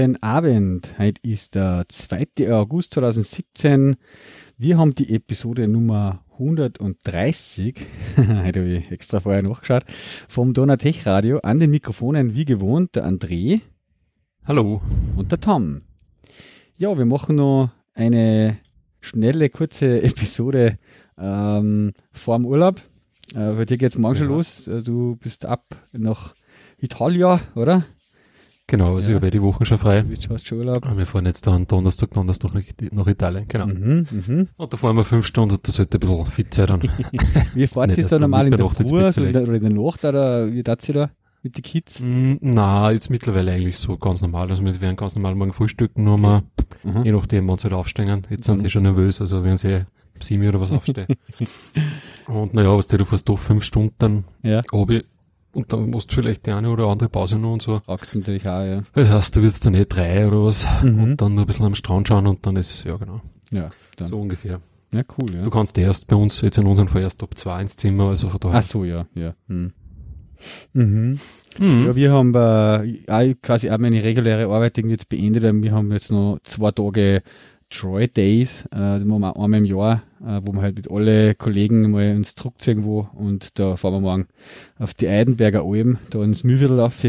Guten Abend. Heute ist der 2. August 2017. Wir haben die Episode Nummer 130. Heute habe ich extra vorher nachgeschaut. Vom Donatech Radio an den Mikrofonen wie gewohnt der André. Hallo. Und der Tom. Ja, wir machen noch eine schnelle, kurze Episode ähm, vor dem Urlaub. Äh, bei dir geht es morgen ja. schon los. Äh, du bist ab nach Italien, oder? Genau, also ja. ich habe die Wochen schon frei. Hast Urlaub. Und wir fahren jetzt dann Donnerstag, Donnerstag nach Italien, genau. Mhm, mh. Und da fahren wir fünf Stunden und das sollte ein bisschen fit sein dann. wie fahrt ihr da normal in der Früh also in der, oder in der Nacht oder wie tat ihr da mit den Kids? Mm, na, jetzt mittlerweile eigentlich so ganz normal. Also wir werden ganz normal morgen frühstücken, nur mal, mhm. je nachdem, wann sie halt aufstehen. Jetzt sind mhm. sie schon nervös, also werden sie sieben oder was aufstehen. und naja, was du fährst doch fünf Stunden, ja. ich und dann musst du vielleicht die eine oder andere Pause noch und so. Fragst natürlich auch, ja. Das heißt, du willst dann eh drei oder was mhm. und dann nur ein bisschen am Strand schauen und dann ist, ja genau. Ja, dann. So ungefähr. Ja, cool, ja. Du kannst erst bei uns jetzt in unserem Fall erst ab zwei ins Zimmer, also von daher. Ach so, ja, ja. Hm. Mhm. Mhm. Ja, wir haben äh, quasi auch meine reguläre Arbeit irgendwie jetzt beendet. Wir haben jetzt noch zwei Tage Troy Days, äh, die machen wir einmal im Jahr, äh, wo wir halt mit alle Kollegen mal uns zurückziehen irgendwo und da fahren wir morgen auf die Eidenberger Alm, da ins Mühlviertel auf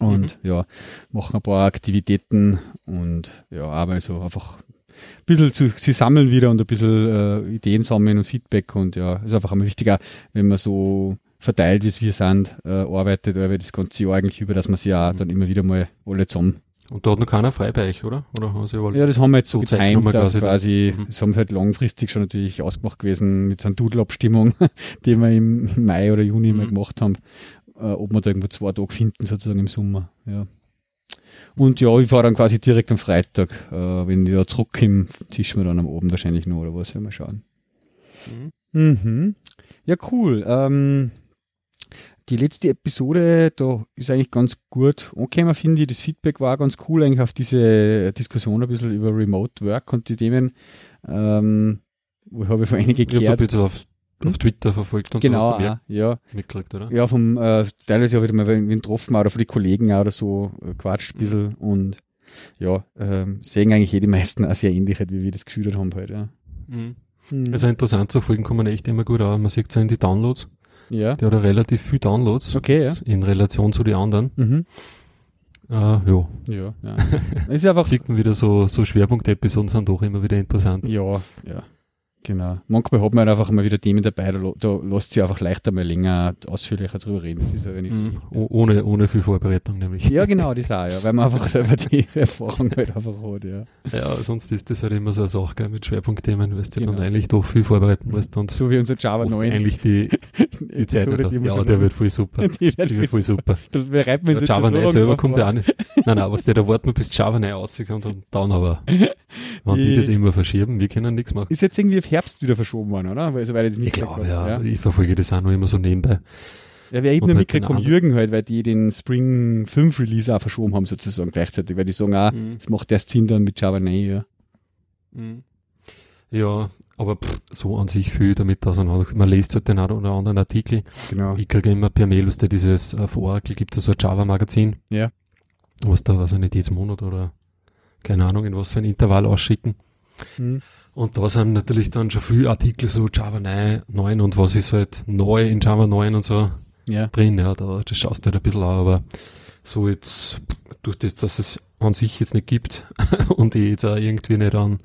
und mhm. ja, machen ein paar Aktivitäten und ja, aber so einfach ein bisschen zu, sie sammeln wieder und ein bisschen äh, Ideen sammeln und Feedback und ja, ist einfach immer wichtiger, wenn man so verteilt, wie es wir sind, äh, arbeitet, aber das ganze Jahr eigentlich über, dass man sich ja mhm. dann immer wieder mal alle zusammen und da hat noch keiner frei bei euch, oder? oder haben Sie ja, das haben wir jetzt so getimt, dass quasi, das, das haben wir halt langfristig schon natürlich ausgemacht gewesen mit so einer Doodle-Abstimmung, die wir im Mai oder Juni mhm. mal gemacht haben, äh, ob wir da irgendwo zwei Tage finden, sozusagen im Sommer, ja. Und ja, ich fahre dann quasi direkt am Freitag, äh, wenn ich da zurückkomme, zischen wir dann am Abend wahrscheinlich noch oder was, werden wir schauen. Mhm. Mhm. Ja, cool. Ähm, die letzte Episode, da ist eigentlich ganz gut angekommen, finde ich. Das Feedback war ganz cool eigentlich auf diese Diskussion ein bisschen über Remote Work und die Themen. Ähm, wo habe ich vor einige geklärt. Ich habe ein auf, auf Twitter verfolgt und genau, sowas ja. mitgekriegt, oder? Ja, vom, äh, teilweise habe ich mal wen getroffen oder von den Kollegen auch oder so, äh, quatscht ein bisschen mhm. und ja, ähm, sehen eigentlich eh die meisten auch sehr ähnlich, wie wir das geschildert haben heute. Halt, ja. Mhm. Mhm. Also interessant zu folgen kommen echt immer gut an. Man sieht es ja in die Downloads. Ja. Der hat relativ viel Downloads. Okay, ja. In Relation zu den anderen. Mhm. Äh, ja. Ja, ja. Ist einfach. Sieht man wieder so, so Schwerpunkt-Episoden sind doch immer wieder interessant. Ja, ja. Genau. Manchmal hat man einfach mal wieder Themen dabei, da, da lässt sich einfach leichter mal länger ausführlicher drüber reden. Das ist aber nicht mm, ohne, ohne viel Vorbereitung nämlich. Ja, genau, das auch, ja, weil man einfach selber die Erfahrung halt einfach hat, ja. Ja, sonst ist das halt immer so eine Sache gell, mit Schwerpunktthemen, weil du genau. dann eigentlich doch viel vorbereiten musst und so wie unser Java 9. eigentlich die, die Zeit nicht hast. Ja, der wird voll super. die, wird, voll super. Das bereitet man Java 9 selber kommt ja auch nicht. Nein, nein, was der da warten, bis Java 9 rauskommt und dann aber, wenn die das immer verschieben, wir können nichts machen. Ist jetzt irgendwie auf Herbst wieder verschoben worden, oder? Weil, soweit ich ich glaube, ja, ja. Ich verfolge das auch nur immer so nebenbei. Ja, wer eben nur halt mitgekriegt vom Jürgen halt, weil die den Spring 5 Release auch verschoben haben, sozusagen gleichzeitig, weil die sagen, ah, mhm. das macht erst Sinn dann mit Java 9, ja. Mhm. Ja, aber pff, so an sich viel damit auseinander. Man liest halt den einen oder anderen Artikel. Genau. Ich kriege immer per Mail, was da dieses, äh, auf Oracle gibt es so ein Java-Magazin. Ja. Was da, was nicht, jedes Monat oder keine Ahnung, in was für ein Intervall ausschicken. Mhm. Und da sind natürlich dann schon viele Artikel so Java 9, und was ist halt neu in Java 9 und so ja. drin. Ja, da, das schaust du halt ein bisschen an, aber so jetzt, durch das, dass es an sich jetzt nicht gibt und ich jetzt auch irgendwie nicht an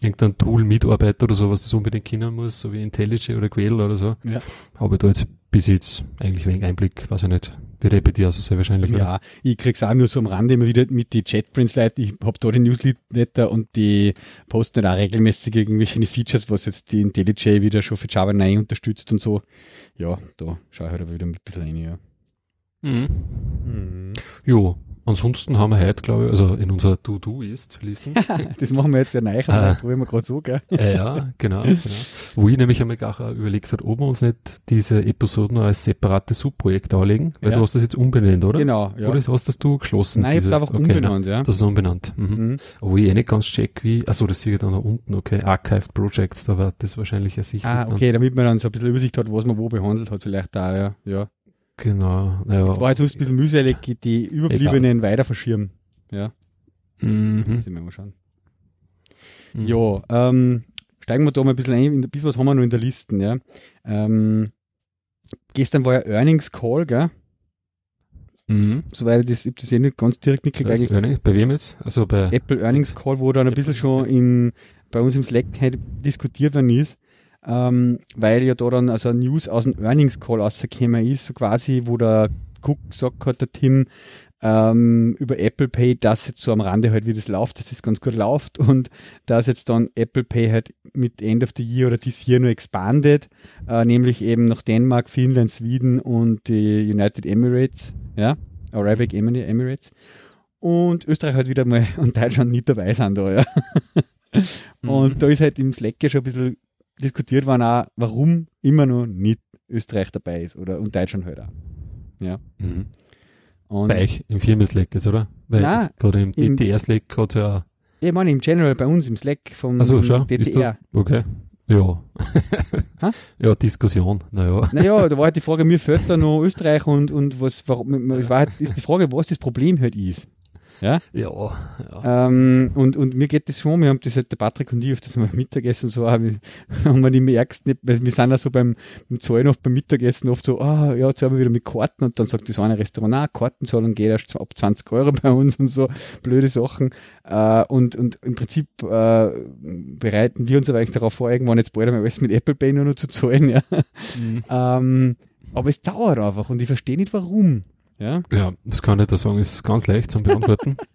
irgendein Tool mitarbeite oder so, was das unbedingt kennen muss, so wie IntelliJ oder Quell oder so, ja. habe ich da jetzt bis jetzt eigentlich wenig Einblick, weiß ich nicht. Bei dir also sehr wahrscheinlich. Ja, oder? ich krieg's auch nur so am Rande immer wieder mit die JetBrains-Leute. Ich habe da den Newsletter und die posten dann auch regelmäßig irgendwelche Features, was jetzt die IntelliJ wieder schon für Java 9 unterstützt und so. Ja, da schaue ich halt wieder ein bisschen rein, ja. Mhm. Mhm. Jo, Ansonsten haben wir heute, glaube ich, also in unserer To-Do-Ist-Listen. das machen wir jetzt ja neu, äh, probieren wir gerade so, gell? Äh, ja, genau, genau. Wo ich nämlich einmal auch überlegt habe, ob wir uns nicht diese Episoden als separate Subprojekte anlegen, weil ja. du hast das jetzt umbenannt, oder? Genau, ja. Oder hast das du geschlossen? Nein, ich habe einfach okay, umbenannt, nein, ja. Das ist umbenannt. Mhm. Mhm. Wo ich eh nicht ganz check, wie, achso, das sehe ich dann da unten, okay, Archived Projects, da war das wahrscheinlich ersichtlich. Ah, okay, damit man dann so ein bisschen Übersicht hat, was man wo behandelt hat, vielleicht da, ja, ja. Genau. Ja. Es war jetzt ein bisschen mühselig, die überbliebenen Egal. weiter verschirmen. Ja. Mhm. Das wir mal schauen. Mhm. Ja, ähm, steigen wir da mal ein bisschen ein. Ein bisschen was haben wir noch in der Liste, ja. Ähm, gestern war ja Earnings Call, gell? Mhm. Soweit das, ich das eh nicht ganz direkt mitgekriegt. Earning, bei wem jetzt? Also bei Apple Earnings Call, wo dann ein bisschen schon in, bei uns im Slack halt diskutiert worden ist ähm, weil ja da dann also News aus dem Earnings Call rausgekommen ist, so quasi, wo der Cook gesagt hat, der Tim, ähm, über Apple Pay, dass jetzt so am Rande halt, wie das läuft, dass es ganz gut läuft und dass jetzt dann Apple Pay halt mit End of the Year oder this Year nur expandet, äh, nämlich eben nach Dänemark, Finnland, Schweden und die United Emirates, ja, Arabic Emirates. Und Österreich halt wieder mal und Deutschland nicht dabei sind da, ja. und mhm. da ist halt im Slack ja schon ein bisschen diskutiert worden auch, warum immer noch nicht Österreich dabei ist oder und Deutschland halt auch. Ja. Mhm. Bei euch im Firmen-Slack jetzt, oder? Weil gerade im DTR-Slack hat es ja Ich meine, im General bei uns im Slack vom so, schau, DTR. Okay. Ja. ja, Diskussion, naja. Naja, da war halt die Frage, mir fehlt da noch Österreich und, und was, warum, es war halt, ist die Frage, was das Problem halt ist. Ja, ja. ja. Ähm, und, und mir geht das schon, wir haben das halt der Patrick und ich auf das mal Mittagessen so, haben wir nicht merkst, nicht, weil wir sind ja so beim, beim Zahlen oft beim Mittagessen oft so, ah, ja, jetzt haben wir wieder mit Karten und dann sagt das eine Restaurant, ah, Kartenzahlung geht erst ab 20 Euro bei uns und so, blöde Sachen. Äh, und, und im Prinzip äh, bereiten wir uns aber eigentlich darauf vor, irgendwann jetzt bald einmal alles mit Apple Pay nur noch zu zahlen, ja. Mhm. Ähm, aber es dauert einfach und ich verstehe nicht warum. Ja, ja das kann ich da sagen, ist ganz leicht zum Beantworten.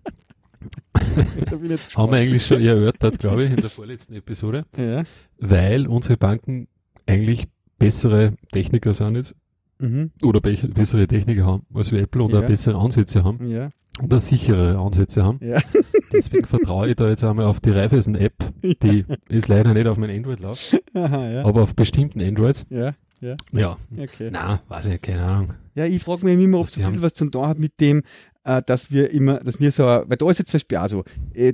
Haben wir eigentlich schon erörtert, glaube ich, in der vorletzten Episode. Ja. Weil unsere Banken eigentlich bessere Techniker sind jetzt. Mhm. Oder be bessere Techniker haben als wir Apple oder ja. bessere Ansätze haben. Ja. Oder sichere Ansätze haben. Ja. Deswegen vertraue ich da jetzt einmal auf die Raiffeisen-App, die ist leider nicht auf mein Android läuft, aber auf bestimmten Androids. Ja. Ja. Ja. Okay. Na, weiß ich, keine Ahnung. Ja, ich frage mich immer, ob es so viel was zu tun hat mit dem, äh, dass wir immer, dass wir so, weil da ist jetzt zum Beispiel auch so, äh,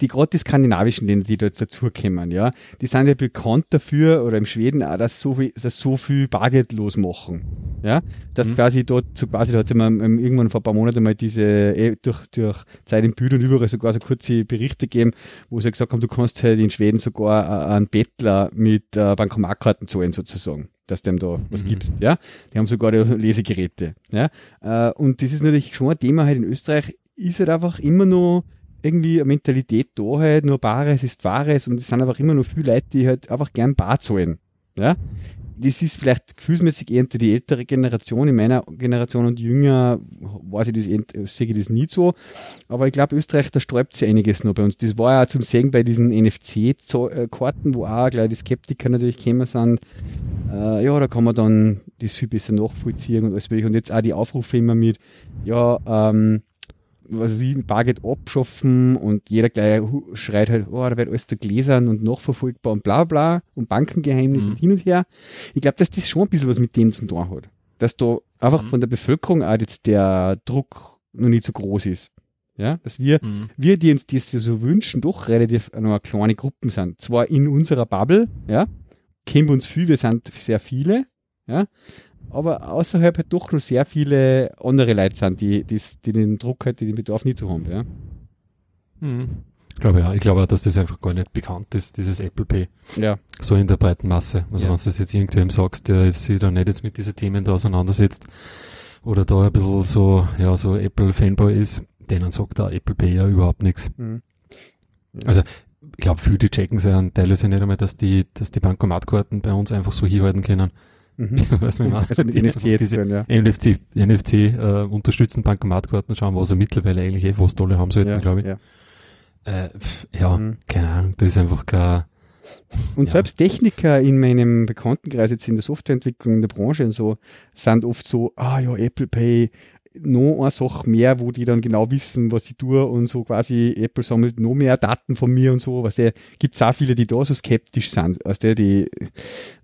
die gerade die skandinavischen Länder, die da jetzt dazukommen, ja, die sind ja bekannt dafür, oder im Schweden auch, dass so viel, dass so viel Bargeld losmachen. Ja, dass mhm. quasi dort, so quasi, da hat es ähm, irgendwann vor ein paar Monaten mal diese, eh, durch, durch Zeit im Bild und überall sogar so kurze Berichte gegeben, wo sie gesagt haben, du kannst halt in Schweden sogar äh, einen Bettler mit äh, Bankomatkarten zahlen sozusagen dass dem da was mhm. gibst, ja. Die haben sogar Lesegeräte, ja. Äh, und das ist natürlich schon ein Thema halt in Österreich, ist halt einfach immer noch irgendwie eine Mentalität da halt, nur Bares ist Wahres und es sind einfach immer noch viele Leute, die halt einfach gern Bar zahlen. Ja? Das ist vielleicht gefühlsmäßig eher die ältere Generation, in meiner Generation und jünger weiß ich das, sehe ich das nicht so. Aber ich glaube, Österreich, da sträubt sich einiges noch bei uns. Das war ja zum Sehen bei diesen NFC-Karten, wo auch gleich die Skeptiker natürlich gekommen sind. Äh, ja, da kann man dann das viel besser nachvollziehen und alles mögliche. Und jetzt auch die Aufrufe immer mit, ja, ähm, was sie Bargeld abschaffen und jeder gleich schreit halt, oh, da wird alles zu Gläsern und nachverfolgbar und bla bla und Bankengeheimnis mhm. und hin und her. Ich glaube, dass das schon ein bisschen was mit dem zu tun hat. Dass da einfach mhm. von der Bevölkerung auch jetzt der Druck noch nicht so groß ist. Ja, dass wir, mhm. wir, die uns das so wünschen, doch relativ noch kleine Gruppen sind. Zwar in unserer Bubble, ja, kennen wir uns viel, wir sind sehr viele, ja, aber außerhalb halt doch noch sehr viele andere Leute sind, die, die, die den Druck halt, die den Bedarf nicht zu haben. Ja. Mhm. Ich glaube ja, ich glaube auch, dass das einfach gar nicht bekannt ist, dieses Apple Pay. Ja. So in der breiten Masse. Also ja. wenn du das jetzt irgendwem sagst, der sich da nicht jetzt mit diesen Themen da auseinandersetzt oder da ein bisschen so, ja, so Apple-Fanboy ist, denen sagt da Apple Pay ja überhaupt nichts. Mhm. Ja. Also ich glaube, viele die checken es ja teilweise nicht einmal, dass die, dass die Bankomatkarten bei uns einfach so hinhalten können. Mhm. was man macht. Also die NFC diese können, ja. NFC, NFC äh, unterstützen Bankomatkarten schauen, was sie mittlerweile eigentlich eh fast alle haben sollten, ja, glaube ich. Ja, äh, pf, ja mhm. keine Ahnung, da ist einfach kein, Und ja. selbst Techniker in meinem Bekanntenkreis jetzt in der Softwareentwicklung in der Branche und so sind oft so, ah ja, Apple Pay, noch eine Sache mehr, wo die dann genau wissen, was ich tue und so quasi Apple sammelt noch mehr Daten von mir und so, was der gibt es auch viele, die da so skeptisch sind, als der die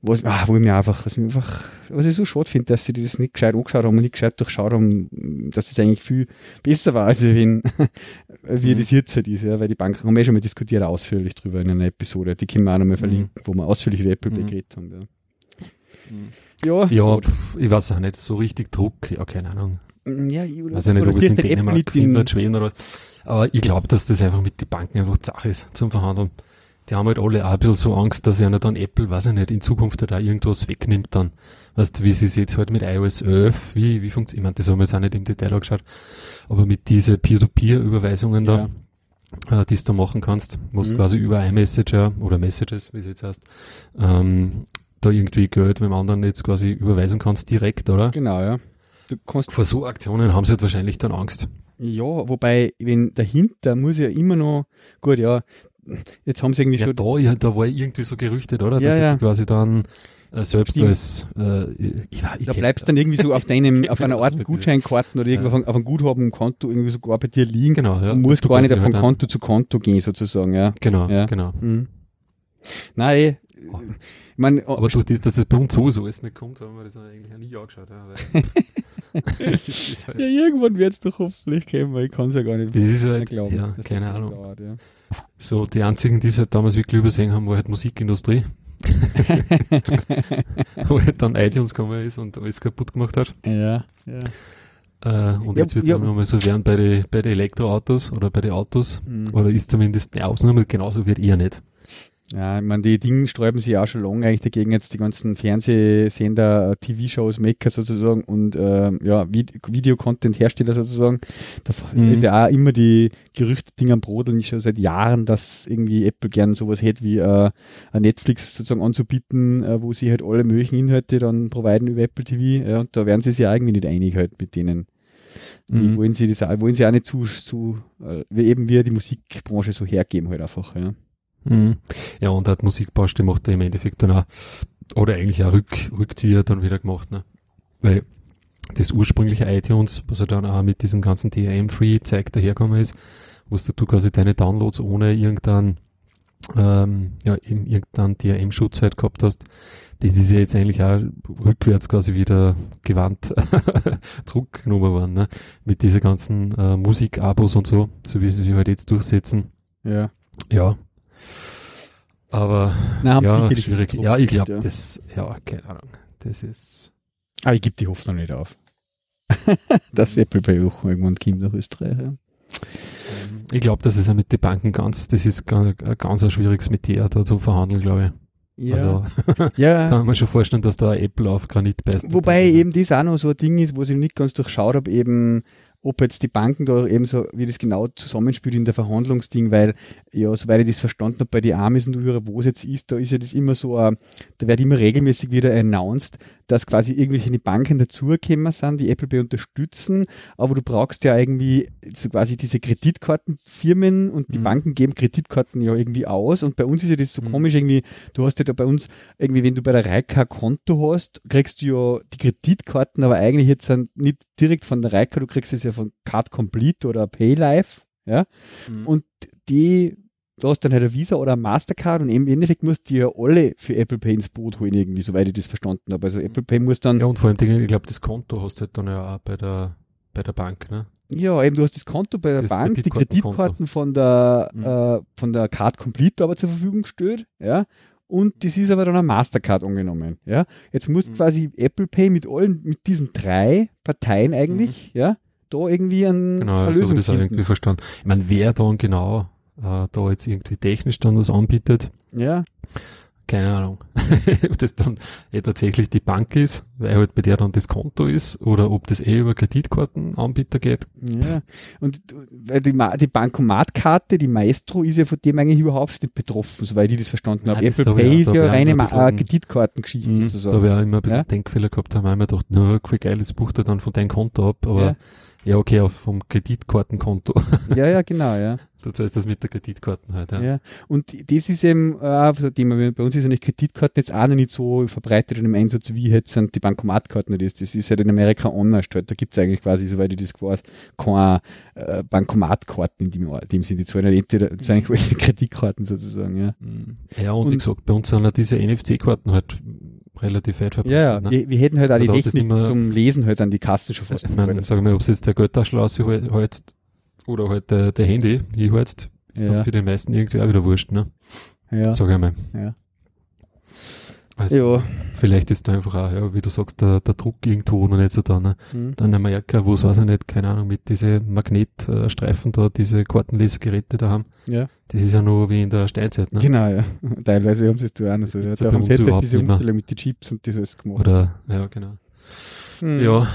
was ah, wo ich mir einfach was ich einfach was ich so schade finde, dass sie das nicht gescheit angeschaut haben und nicht gescheit durchschaut haben, dass es eigentlich viel besser war, als wenn wie mhm. das jetzt halt ist, ja, weil die Banken haben wir schon mal diskutiert ausführlich drüber in einer Episode, die können wir auch nochmal mhm. verlinken, mhm. wo wir ausführlich über Apple mhm. geredet haben, ja. Mhm. Ja, ja pf, ich weiß auch nicht, so richtig Druck, ja, keine Ahnung. Mm, ja, ich, also nicht, ob es in Dänemark, Finnland, Schweden oder aber ich glaube, dass das einfach mit den Banken einfach Sache ist zum Verhandeln. Die haben halt alle auch ein bisschen so Angst, dass einer dann Apple, weiß ich nicht, in Zukunft halt auch irgendwas wegnimmt dann. Weißt du, wie sie es jetzt halt mit iOS 11, wie, wie funktioniert, ich meine, das haben wir jetzt auch nicht im Detail angeschaut, aber mit diese Peer-to-Peer-Überweisungen ja. da, äh, die du machen kannst, wo mhm. quasi über iMessenger oder Messages, wie es jetzt heißt, ähm, da irgendwie Geld mit dem anderen jetzt quasi überweisen kannst direkt, oder? Genau, ja. Du kannst Vor so Aktionen haben sie halt wahrscheinlich dann Angst. Ja, wobei, wenn dahinter muss ja immer noch, gut, ja, jetzt haben sie irgendwie ja, schon. Da, ja, da war irgendwie so gerüchtet, oder? Ja, Dass ja. quasi dann äh, selbst Stimmt. als äh, ja, da bleibst dann irgendwie so auf deinem, auf einer Art Gutscheinkarten oder irgendwo ja. auf, einem Guthabenkonto irgendwie sogar bei dir liegen. Genau, ja. Und musst gar nicht von halt Konto zu Konto gehen, sozusagen, ja. Genau, ja. genau. Mhm. Nein, eh, oh. ich mein, Aber durch das, dass es bei uns so, so ist nicht kommt, haben wir das eigentlich nie angeschaut. Ja, halt ja, irgendwann wird es doch hoffentlich kommen, weil ich kann es ja gar nicht das ist halt, glauben. Ja, keine Ahnung. Dauert, ja. So, die einzigen, die es halt damals wirklich übersehen haben, war halt Musikindustrie. Wo halt dann iTunes gekommen ist und alles kaputt gemacht hat. Ja, ja. Äh, und ja, jetzt wird es ja. mal so werden bei den bei die Elektroautos oder bei den Autos. Mhm. Oder ist zumindest eine Ausnahme, genauso wird eher nicht. Ja, ich meine, die Dinge sträuben sich auch schon lange eigentlich dagegen, jetzt die ganzen Fernsehsender, TV-Shows, Maker sozusagen und äh, ja, Videocontent-Hersteller sozusagen. Da mhm. ist ja auch immer die Gerüchte-Ding am Brodeln schon seit Jahren, dass irgendwie Apple gern sowas hätte wie äh, ein Netflix sozusagen anzubieten, äh, wo sie halt alle möglichen Inhalte dann providen über Apple TV. Ja, und da werden sie sich ja irgendwie nicht einig halt mit denen. Mhm. wollen sie das auch, wollen sie auch nicht zu, zu äh, eben wie die Musikbranche so hergeben halt einfach, ja. Mhm. Ja, und hat Musikbauste macht er im Endeffekt dann auch, oder eigentlich auch Rück, Rückzieher dann wieder gemacht, ne? Weil das ursprüngliche iTunes, was er dann auch mit diesem ganzen DRM-Free-Zeug daherkommen ist, wo du quasi deine Downloads ohne irgendeinen, ähm, ja, eben irgendeinen DRM-Schutz halt gehabt hast, das ist ja jetzt eigentlich auch rückwärts quasi wieder gewandt zurückgenommen worden, ne? Mit diese ganzen äh, Musik-Abos und so, so wie sie sich halt jetzt durchsetzen. Ja. Ja, aber Nein, ja, schwierig. Ja, ich glaube, ja. das, ja, keine Ahnung. Das ist. Aber ich gebe die Hoffnung nicht auf. dass Apple bei auch irgendwann kommt nach Österreich. Ja. Ich glaube, das ist ja mit den Banken ganz, das ist ganz, ganz ein schwieriges Metier da zu verhandeln, glaube ich. Ja. Also, ja. kann man schon vorstellen, dass da Apple auf Granit beißt. Wobei eben das auch noch so ein Ding ist, wo ich nicht ganz durchschaut habe, eben ob jetzt die Banken da eben so, wie das genau zusammenspielt in der Verhandlungsding, weil, ja, soweit ich das verstanden habe, bei die Amis und wo es jetzt ist, da ist ja das immer so, uh, da wird immer regelmäßig wieder announced, dass quasi irgendwelche Banken dazugekommen sind, die Apple Pay unterstützen, aber du brauchst ja irgendwie so quasi diese Kreditkartenfirmen und die mhm. Banken geben Kreditkarten ja irgendwie aus und bei uns ist ja das so mhm. komisch irgendwie, du hast ja da bei uns irgendwie, wenn du bei der Reika Konto hast, kriegst du ja die Kreditkarten, aber eigentlich jetzt sind nicht direkt von der Reika, du kriegst es ja von Card Complete oder PayLife, ja, mhm. und die du hast dann halt ein Visa oder ein Mastercard und im Endeffekt musst du ja alle für Apple Pay ins Boot holen irgendwie, soweit ich das verstanden habe. Also Apple Pay muss dann... Ja, und vor allem, ich glaube, das Konto hast du halt dann ja auch bei der, bei der Bank, ne? Ja, eben, du hast das Konto bei der das Bank, die Kreditkarten von der, mhm. äh, von der Card Complete aber zur Verfügung gestellt, ja. Und das ist aber dann ein Mastercard angenommen, ja. Jetzt muss mhm. quasi Apple Pay mit allen, mit diesen drei Parteien eigentlich, mhm. ja, da irgendwie ein, genau, eine Lösung so das auch irgendwie verstanden. Ich meine, wer dann genau äh, da jetzt irgendwie technisch dann was anbietet. Ja. Keine Ahnung. ob das dann eh tatsächlich die Bank ist, weil halt bei der dann das Konto ist, oder ob das eh über Kreditkartenanbieter geht. Ja. Und weil die, die Bankomatkarte, die Maestro, ist ja von dem eigentlich überhaupt nicht betroffen, soweit ich das verstanden habe. Apple Pay ja, ist ja reine bisschen, Kreditkartengeschichte mh, sozusagen. Da ich auch immer ein bisschen ja? Denkfehler gehabt, da haben wir immer gedacht, na, wie geil, das bucht er dann von deinem Konto ab, aber ja. Ja, okay, auf vom Kreditkartenkonto. Ja, ja, genau, ja. Du zahlst das mit der Kreditkarte halt, ja. ja. Und das ist eben äh, so ein Thema. Bei uns ist eine Kreditkarte jetzt auch noch nicht so verbreitet in dem Einsatz, wie jetzt sind die Bankomatkarten das. Das ist halt in Amerika anders halt. Da gibt es eigentlich quasi, soweit ich das weiß, keine äh, Bankomatkarten in dem, dem Sinne. Die zahlen halt entweder, das sind eigentlich alles die Kreditkarten sozusagen, ja. Mhm. Ja, und, und wie gesagt, bei uns sind ja diese NFC-Karten halt relativ weit verbreitet. Ja, ja. Ne? Wir, wir, hätten halt auch also die Technik zum Lesen halt an die Kassen schon fast. Ich meine, sag mal, ob es jetzt der Götterschlausse halt oder halt der, der Handy, ich halt, ist ja. dann für die meisten irgendwie auch wieder wurscht, ne? Ja. Sag ich mal. Ja. Also, ja. vielleicht ist da einfach auch, ja, wie du sagst, der, der Druck irgendwo noch nicht so da, ne? Mhm. Dann in Amerika, wo es weiß ich nicht, keine Ahnung, mit diese Magnetstreifen da, diese Kartenlesegeräte da haben. Ja. Das ist ja nur wie in der Steinzeit, ne? Genau, ja. Teilweise haben sie es da auch noch so. Ja. Da haben sie jetzt diese Umstellung mit den Chips und das alles gemacht. Oder, ja, genau. Mhm. Ja.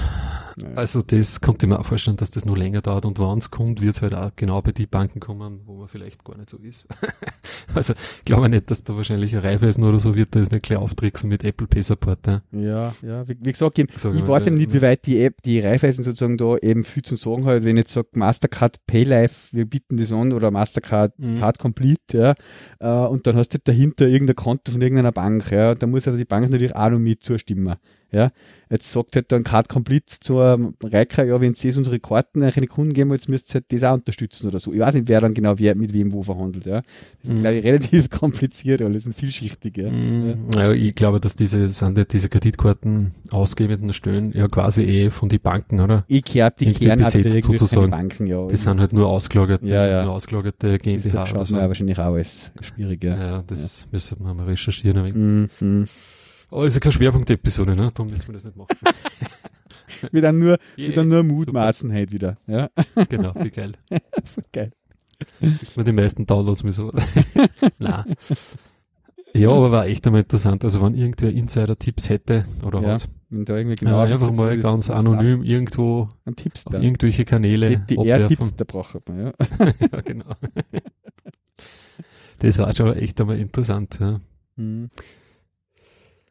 Also das kommt mir auch vorstellen, dass das noch länger dauert und wann es kommt, wird es halt auch genau bei die Banken kommen, wo man vielleicht gar nicht so ist. also ich glaube nicht, dass da wahrscheinlich ein Reifeisen oder so wird, da ist nicht gleich auftricksen mit Apple Pay Support. Ja, ja, ja. Wie, wie gesagt, ich, ich weiß eben nicht, wie weit die App, die Reifeisen sozusagen da eben viel zu sagen hat, wenn ich jetzt sage Mastercard Paylife, wir bieten das an oder Mastercard mhm. Card Complete, ja, äh, und dann hast du dahinter irgendein Konto von irgendeiner Bank, ja, da muss aber die Bank natürlich auch noch mit zustimmen. Ja, jetzt sagt halt dann Card Complete zur Reika, ja, wenn sie unsere Karten an eine Kunden geben, jetzt müsst ihr halt das auch unterstützen oder so. Ich weiß nicht, wer dann genau wer, mit wem wo verhandelt, ja. Das ist, mm. glaube ich, relativ kompliziert, alles und vielschichtig, ja. Mm. ja. ich glaube, dass diese, sind diese Kreditkarten ausgebenden Stellen ja quasi eh von den Banken, oder? Ich glaube, die Kern besetzt, sozusagen. Banken, ja. Die sind halt nur ausgelagert, ja, ja. nur ausgelagerte GmbH. Das schaut so. wahrscheinlich auch alles schwierig, ja. Ja, das ja. müsste man mal recherchieren. Mm, mm. Aber ist ja keine Schwerpunkt-Episode, ne? Darum müssen wir das nicht machen. wir dann nur, yeah, wir nur mutmaßen halt wieder. Ja? Genau, wie geil. geil. Die meisten Downloads mit sowas. Nein. Ja, aber war echt einmal interessant. Also wenn irgendwer Insider-Tipps hätte oder ja, hat, wenn da irgendwie genau ja, einfach mal ganz anonym irgendwo auf irgendwelche Kanäle Die, die R-Tipps, da braucht man, ja. ja, genau. Das war schon echt einmal interessant, ja. Mhm.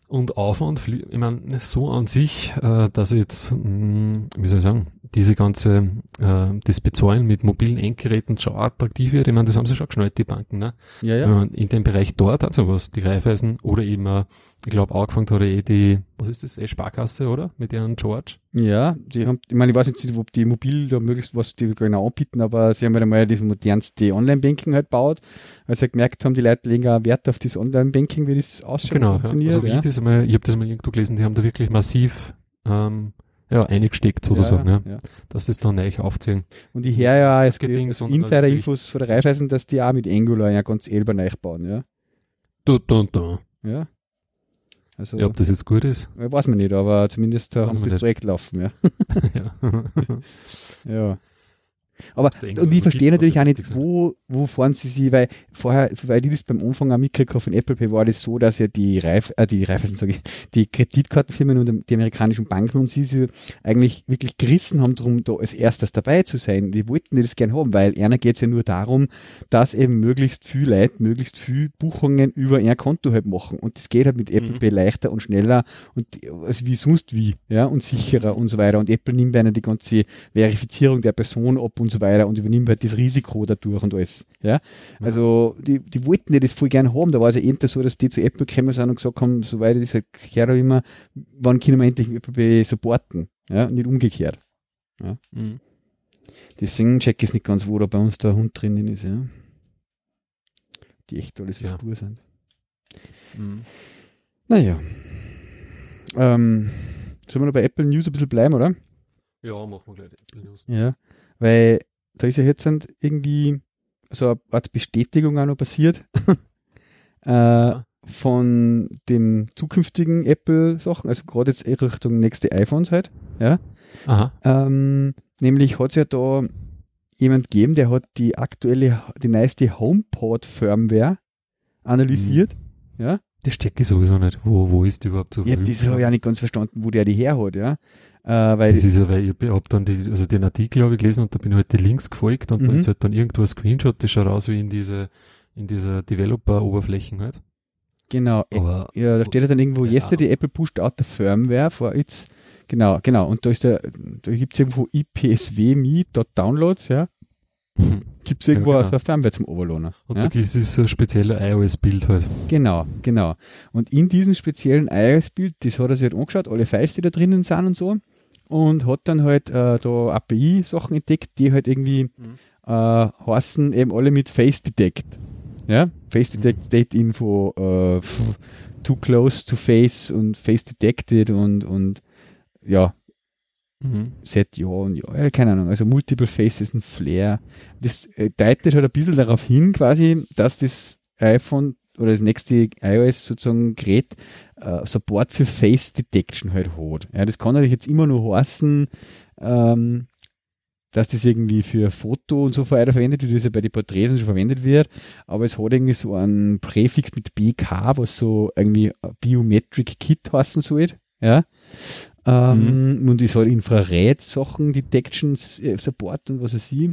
Und Aufwand, ich meine, so an sich, äh, dass jetzt, mh, hm, wie soll ich sagen, diese ganze, äh, das Bezahlen mit mobilen Endgeräten schon attraktiv wird. Ich meine, das haben sie schon geschnallt, die Banken, ne? Ja, ja. In dem Bereich dort hat sowas, die Reifeisen oder eben, äh, ich glaube, angefangen hat eh die, was ist das, eh Sparkasse, oder? Mit ihren George. Ja, die haben, ich meine, ich weiß nicht, ob die mobil da möglichst was die genau anbieten, aber sie haben halt einmal das modernste Online-Banking halt baut, weil sie halt gemerkt haben, die Leute legen auch Wert auf das Online-Banking, wie das ausschaut. Genau, funktioniert. Ja. Also ja. ich, das einmal, ich habe das mal irgendwo gelesen, die haben da wirklich massiv ähm, ja, eingesteckt sozusagen, ja, ja. dass das dann neu aufziehen. Und ich höre ja, es gibt Insider-Infos von der Raiffeisen, dass die auch mit Angular ja ganz selber neu bauen, ja. Du, du, du. Ja. Also, ja, ob das jetzt gut ist? Weiß man nicht, aber zumindest haben sie das Projekt laufen, ja. ja. ja. Aber und ich verstehe natürlich auch nicht, wo, wo fahren sie sie, weil vorher, weil die das beim Anfang auch mitgekriegt von Apple Pay, war das so, dass ja die Reif, äh, die Reifeisen, sage ich, die Kreditkartenfirmen und die amerikanischen Banken und sie sie eigentlich wirklich gerissen haben, darum da als erstes dabei zu sein. Die wollten das gern haben, weil einer geht es ja nur darum, dass eben möglichst viel Leute, möglichst viel Buchungen über ein Konto halt machen. Und das geht halt mit Apple mhm. Pay leichter und schneller und also wie sonst wie, ja, und sicherer und so weiter. Und Apple nimmt einer die ganze Verifizierung der Person ab und so weiter und übernimmt halt das Risiko dadurch und alles. Ja? Also die, die wollten ja das voll gerne haben. Da war es ja eher so, dass die zu Apple gekommen sind und gesagt haben, soweit das halt gehört immer, wann können wir endlich Apple supporten? Ja? Nicht umgekehrt. Ja? Mhm. Deswegen check ich nicht ganz, wo da bei uns der Hund drinnen ist. Ja? Die echt alles ja. Spur sind. Mhm. Naja. Ähm, sollen wir noch bei Apple News ein bisschen bleiben, oder? Ja, machen wir gleich Apple News. Ja. Weil da ist ja jetzt irgendwie so eine Art Bestätigung auch noch passiert äh, ja. von den zukünftigen Apple-Sachen, also gerade jetzt in Richtung nächste iPhones halt. Ja. Ähm, nämlich hat es ja da jemand gegeben, der hat die aktuelle, die neueste HomePod-Firmware analysiert. Mhm. Ja. Das checke ich sowieso nicht. Wo, wo ist die überhaupt so Ja, das habe ich auch nicht ganz verstanden, wo der die her hat, ja. Äh, weil das ist ja, weil ich habe dann die, also den Artikel habe ich gelesen und da bin ich halt die Links gefolgt und mhm. da ist halt dann irgendwo ein Screenshot, das schaut aus wie in diese, in dieser Developer-Oberflächen halt. Genau. Aber, ja, da steht ja dann irgendwo, yesterday Apple pushed out the firmware for its, genau, genau. Und da ist der, da gibt es irgendwo ipsw.me.downloads, ja. gibt es irgendwo ja, genau. so eine Firmware zum Overlohner. Und ja? da gibt es so ein spezieller iOS-Bild halt. Genau, genau. Und in diesem speziellen iOS-Bild, das hat er sich halt angeschaut, alle Files, die da drinnen sind und so, und hat dann halt äh, da API-Sachen entdeckt, die halt irgendwie mhm. äh, heißen eben alle mit Face Detect. Ja, Face mhm. Detect, mhm. Date Info, äh, too close to face und Face Detected und, und ja, Mhm. Set ja und ja, keine Ahnung, also Multiple Faces und Flair. Das äh, deutet halt ein bisschen darauf hin, quasi, dass das iPhone oder das nächste iOS sozusagen Gerät äh, Support für Face Detection halt hat. Ja, das kann natürlich jetzt immer nur heißen, ähm, dass das irgendwie für Foto und so weiter verwendet wird, wie das ja bei den Porträts schon verwendet wird, aber es hat irgendwie so einen Präfix mit BK, was so irgendwie Biometric Kit heißen soll. Ja. Ähm, mhm. Und ich soll Infrared-Sachen, Detections, äh, Support und was weiß ich.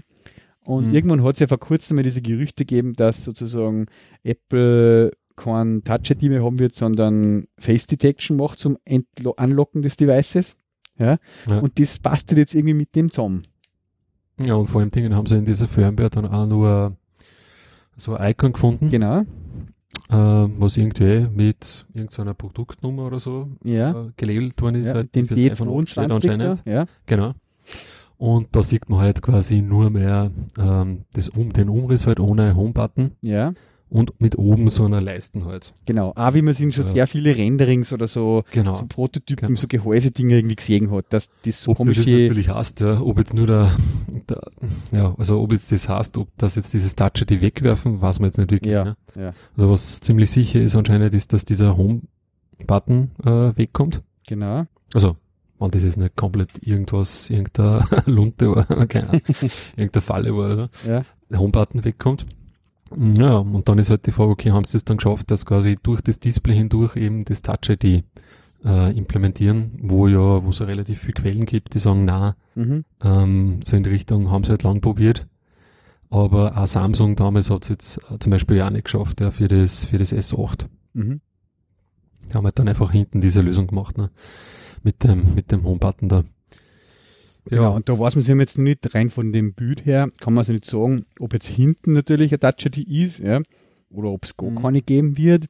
Und mhm. irgendwann hat es ja vor kurzem mal diese Gerüchte gegeben, dass sozusagen Apple kein Touch-ID mehr haben wird, sondern Face Detection macht zum Entlo Unlocken des Devices. Ja? ja? Und das passt halt jetzt irgendwie mit dem zusammen. Ja, und vor allem Dingen haben sie in dieser Firmware dann auch nur so ein Icon gefunden. Genau. Äh, was irgendwie mit irgendeiner Produktnummer oder so ja. äh, gelabelt worden ist. Ja, halt den D22 anscheinend. Da, ja. Genau. Und da sieht man halt quasi nur mehr ähm, das um, den Umriss halt ohne Home-Button. Ja und mit oben so einer Leisten halt. Genau, auch wie man in schon ja. sehr viele Renderings oder so, genau. so Prototypen, genau. so Gehäusedinger irgendwie gesehen hat, dass das so ob komische... Ob das natürlich heißt, ja, ob jetzt nur der, der, ja, also ob jetzt das heißt, ob das jetzt dieses Touch die wegwerfen, weiß man jetzt nicht wirklich. Ja, ne? ja. Also was ziemlich sicher ist anscheinend, ist, dass dieser Home-Button äh, wegkommt. Genau. Also wenn das jetzt nicht komplett irgendwas, irgendeine Lunte war, keine Ahnung, irgendeine Falle war oder so, ja. der Home-Button wegkommt. Ja, und dann ist halt die Frage, okay, haben sie es dann geschafft, dass quasi durch das Display hindurch eben das Touch ID äh, implementieren, wo ja, wo es ja relativ viele Quellen gibt, die sagen, na, mhm. ähm, so in die Richtung haben sie halt lang probiert. Aber auch Samsung damals hat es jetzt äh, zum Beispiel ja auch nicht geschafft, ja, für das, für das S8. Mhm. Die haben halt dann einfach hinten diese Lösung gemacht, ne? Mit dem, mit dem Home-Button da. Genau, ja. und da weiß man sich jetzt nicht rein von dem Bild her, kann man sich nicht sagen, ob jetzt hinten natürlich ein Touch ID ist, ja, oder ob es gar mhm. keine geben wird,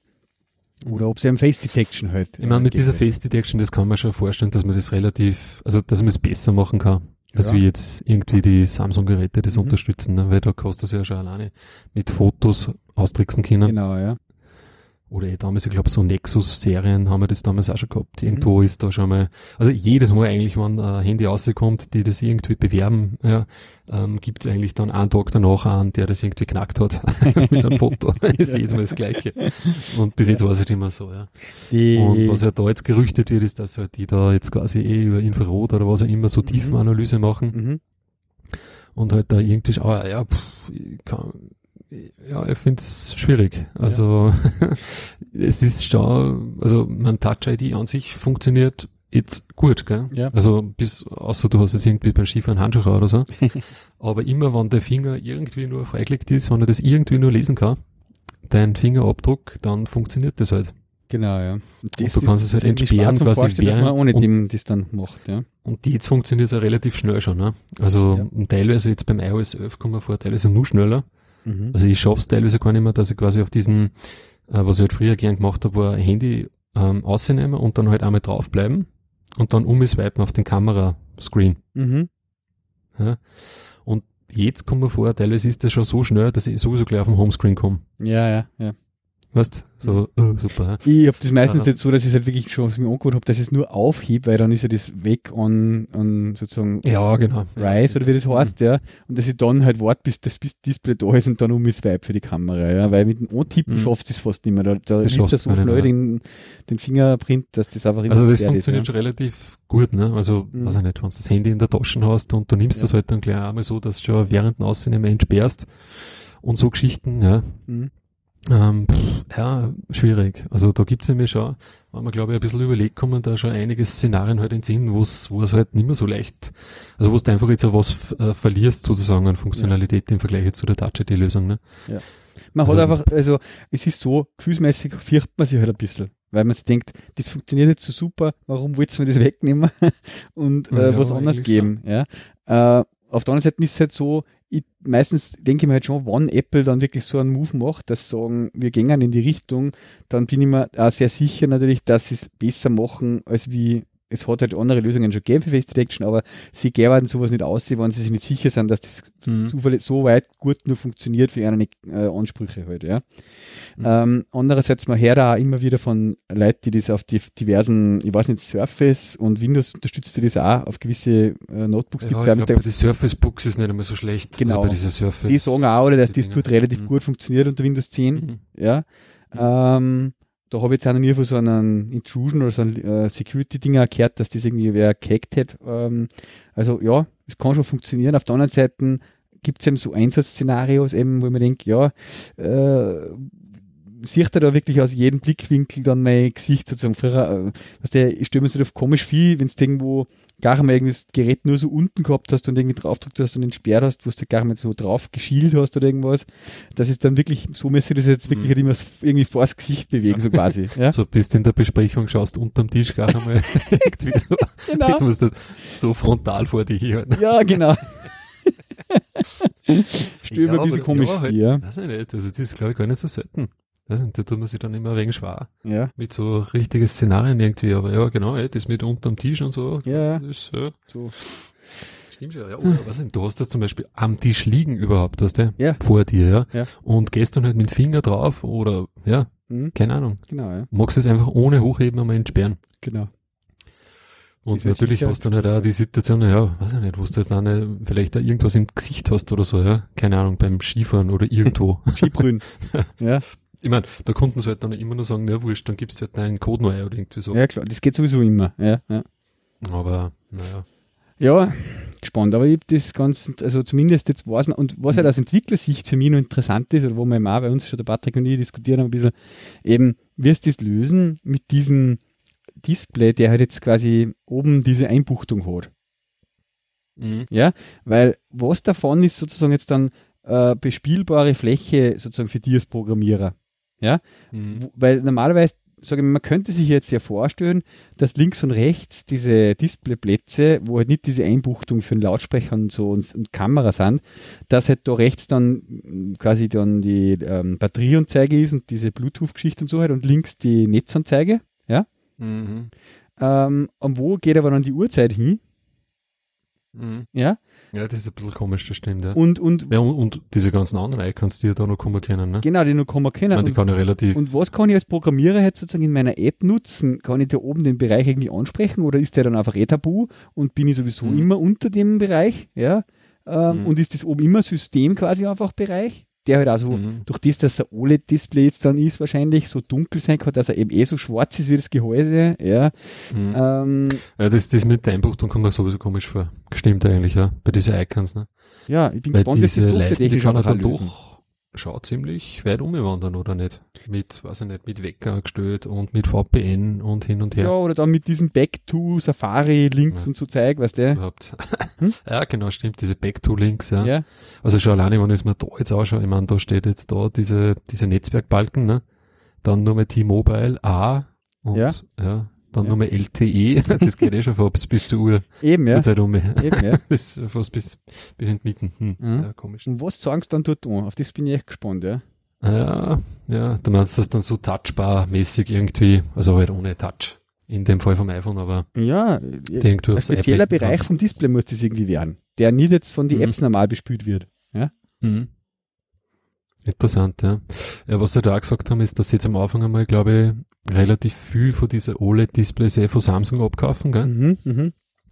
oder ob es ein Face Detection halt. Ich meine, mit dieser Face Detection, das kann man schon vorstellen, dass man das relativ, also dass man es besser machen kann, als ja. wie jetzt irgendwie die Samsung-Geräte das mhm. unterstützen, ne? weil da kostet es ja schon alleine mit Fotos austricksen können. Genau, ja oder eh damals, ich glaube, so Nexus-Serien haben wir das damals auch schon gehabt. Irgendwo mhm. ist da schon mal, also jedes Mal eigentlich, wenn ein Handy rauskommt, die das irgendwie bewerben, ja, ähm, gibt es eigentlich dann einen Tag danach an, der das irgendwie knackt hat mit einem Foto. ist jedes Mal das Gleiche. Und bis jetzt war es halt immer so, ja. Die und was halt da jetzt gerüchtet wird, ist, dass halt die da jetzt quasi eh über Infrarot oder was auch immer so mhm. Tiefenanalyse machen. Mhm. Und halt da irgendwie, ah ja, pff, kann, ja, ich finde es schwierig. Also ja. es ist schon, also mein Touch ID an sich funktioniert jetzt gut, gell? Ja. Also bis, außer du hast es irgendwie beim Skifahren Handschuh oder so. Aber immer wenn der Finger irgendwie nur freigelegt ist, wenn er das irgendwie nur lesen kann, dein Fingerabdruck, dann funktioniert das halt. Genau, ja. Und, und du kannst es halt entsperren, quasi während. Man ohne dem das dann macht, ja. Und jetzt funktioniert es ja relativ schnell schon, ne? Also ja. teilweise jetzt beim iOS 11 kommen wir vor, teilweise nur schneller. Mhm. Also ich schaff's teilweise gar nicht mehr, dass ich quasi auf diesen, äh, was ich halt früher gern gemacht habe, war Handy ähm, ausnehmen und dann halt einmal draufbleiben und dann umswipen auf den Kamerascreen. Mhm. Ja. Und jetzt kommt mir vor, teilweise ist das schon so schnell, dass ich sowieso gleich auf den Homescreen komme. Ja, ja, ja. Weißt so, oh, super. Ich habe das meistens jetzt so, dass ich es halt wirklich schon aus mir angehört habe, dass ich es nur aufhebe, weil dann ist ja das weg an, an sozusagen ja, genau. Rise oder wie das heißt, mhm. ja. Und dass ich dann halt warte, bis das Display da ist und dann um Swipe für die Kamera, ja. Weil mit dem Antippen mhm. schaffst du es fast nicht mehr. Da, da ist das so schnell den, den Fingerprint, dass das einfach immer Also das funktioniert ist, ja. schon relativ gut, ne? Also, mhm. weiß ich nicht, wenn du das Handy in der Tasche hast und du nimmst ja. das halt dann gleich einmal so, dass du schon während dem Aussehen entsperrst und so Geschichten, ja. Mhm. Ähm, pff, ja, schwierig. Also da gibt's nämlich schon, wenn man glaube ich ein bisschen überlegt, kommen da schon einige Szenarien halt in Sinn, wo es wo es halt nicht mehr so leicht, also wo du einfach jetzt auch was äh, verlierst sozusagen an Funktionalität ja. im Vergleich jetzt zu der Touch-ID-Lösung. Ne? Ja. Man also, hat einfach, also es ist so, gefühlsmäßig fürchtet man sich halt ein bisschen, weil man sich denkt, das funktioniert jetzt so super, warum willst du mir das wegnehmen und äh, ja, was anderes geben? Ja. Äh, auf der anderen Seite ist es halt so, ich, meistens denke ich mir halt schon, wann Apple dann wirklich so einen Move macht, dass sagen, wir gehen in die Richtung, dann bin ich mir auch sehr sicher natürlich, dass sie es besser machen, als wie es hat halt andere Lösungen schon gegeben für Face Detection, aber sie geben sowas nicht aus, wenn sie sich nicht sicher sind, dass das mhm. zufällig so weit gut nur funktioniert für ihre äh, Ansprüche halt, ja. Mhm. Ähm, andererseits, man hört auch immer wieder von Leuten, die das auf die diversen, ich weiß nicht, Surface und Windows unterstützt das auch auf gewisse äh, Notebooks. Ja, ich glaub, bei den Surface Books ist nicht einmal so schlecht. Also genau. Also Surface, die sagen auch, oder, dass das tut relativ mhm. gut funktioniert unter Windows 10, mhm. ja. Mhm. Ähm, da habe ich jetzt auch noch nie von so einem Intrusion oder so einem äh, Security-Ding gehört, dass das irgendwie wer gehackt hat. Ähm, also ja, es kann schon funktionieren. Auf der anderen Seite gibt es eben so Einsatzszenarios, eben, wo man denkt, ja, äh, sieht er da wirklich aus jedem Blickwinkel dann mein Gesicht sozusagen. Früher, äh, was der, ich stelle mir so auf komisch viel, wenn es irgendwo gar mal irgendwie das Gerät nur so unten gehabt hast und irgendwie draufgedrückt hast und entsperrt hast, wo du gar nicht so drauf geschielt hast oder irgendwas. Das ist dann wirklich, so müsste das jetzt wirklich mhm. halt immer irgendwie vors Gesicht bewegen, so quasi. Ja? So bist in der Besprechung, schaust unterm Tisch gar einmal irgendwie so, genau. jetzt musst du so frontal vor dich halten. Ja, genau. Stöber ja, ein bisschen komisch ja, halt, ja. Weiß ich nicht, also das ist glaube ich gar nicht so selten. Da tut man sich dann immer wegen schwer. Ja. Mit so richtigen Szenarien irgendwie. Aber ja, genau, ey, das mit unterm Tisch und so. Ja. Das, ja. So. Stimmt schon, ja. Oder was denn? Du hast das zum Beispiel am Tisch liegen überhaupt, weißt du? Ja. Vor dir, ja. ja. Und gehst dann halt mit Finger drauf oder, ja. Mhm. Keine Ahnung. Genau, ja. Magst es einfach ohne Hochheben einmal entsperren. Genau. Und natürlich hast du dann halt auch die Situation, ja, weiß ich nicht, wo du dann halt vielleicht da irgendwas im Gesicht hast oder so, ja. Keine Ahnung, beim Skifahren oder irgendwo. Skibrühen. ja. Ich meine, da konnten sie halt dann immer nur sagen, na wurscht, dann gibst du halt einen Code neu oder irgendwie so. Ja klar, das geht sowieso immer, ja, ja. Aber, naja. Ja, gespannt, aber ich habe das ganz, also zumindest jetzt weiß man, und was halt aus Entwicklersicht für mich noch interessant ist, oder wo wir auch bei uns schon der Patrick und ich diskutieren haben ein bisschen, eben, wirst du das lösen mit diesem Display, der halt jetzt quasi oben diese Einbuchtung hat. Mhm. Ja, weil was davon ist sozusagen jetzt dann äh, bespielbare Fläche sozusagen für dich als Programmierer. Ja, mhm. weil normalerweise, sage ich mal, man könnte sich jetzt ja vorstellen, dass links und rechts diese Displayplätze, wo halt nicht diese Einbuchtung für den Lautsprecher und so und, und Kamera sind, dass halt da rechts dann quasi dann die ähm, Batterieanzeige ist und diese Bluetooth-Geschichte und so halt und links die Netzanzeige. Ja. Mhm. Ähm, und wo geht aber dann die Uhrzeit hin? Mhm. Ja. Ja, das ist ein bisschen komisch, das stimmt, ja. Und, und, ja, und, und diese ganzen anderen Icons, die ja da noch kommen können, ne? Genau, die noch kommen können. Meine, die kann ich relativ. Und was kann ich als Programmierer jetzt sozusagen in meiner App nutzen? Kann ich da oben den Bereich irgendwie ansprechen oder ist der dann einfach eh tabu und bin ich sowieso mhm. immer unter dem Bereich, ja? Ähm, mhm. Und ist das oben immer System quasi einfach Bereich? Der halt auch so, mhm. durch das, dass er OLED-Display jetzt dann ist, wahrscheinlich so dunkel sein kann, dass er eben eh so schwarz ist wie das Gehäuse, ja. Mhm. Ähm, ja, das, das mit der Einbuchtung kommt mir sowieso komisch vor. Stimmt eigentlich, ja, bei diesen Icons, ne? Ja, ich bin Weil gespannt, diese Leisten, die kann er dann doch schaut ziemlich weit umwandern, oder nicht? Mit, weiß ich nicht, mit Wecker gestellt und mit VPN und hin und her. Ja, oder dann mit diesem Back-to-Safari-Links ja. und so Zeug, weißt du? Überhaupt. Hm? Ja, genau, stimmt, diese Back-to-Links, ja. ja. Also schon alleine, wenn ich es mir da jetzt anschaue, ich meine, da steht jetzt da diese, diese Netzwerkbalken, ne? Dann nur mit T-Mobile, A und, ja, ja dann ja. nochmal LTE, das geht eh schon fast bis zur Uhr. Eben, ja. Uhrzeit um. Eben, ja. das ist fast bis, bis in die Mitten. Hm. Mhm. Ja, komisch. Und was sagen sie dann dort an? Auf das bin ich echt gespannt, ja. Ja, ja, du meinst das dann so touchbar-mäßig irgendwie, also halt ohne Touch. In dem Fall vom iPhone, aber. Ja, ein spezieller Bereich drauf. vom Display muss das irgendwie werden, der nicht jetzt von den mhm. Apps normal bespielt wird. Ja? Mhm. Interessant, ja. ja. Was sie da auch gesagt haben, ist, dass sie jetzt am Anfang einmal, glaube ich, relativ viel von dieser OLED-Displays eh von Samsung abkaufen, gell? Mhm, mh.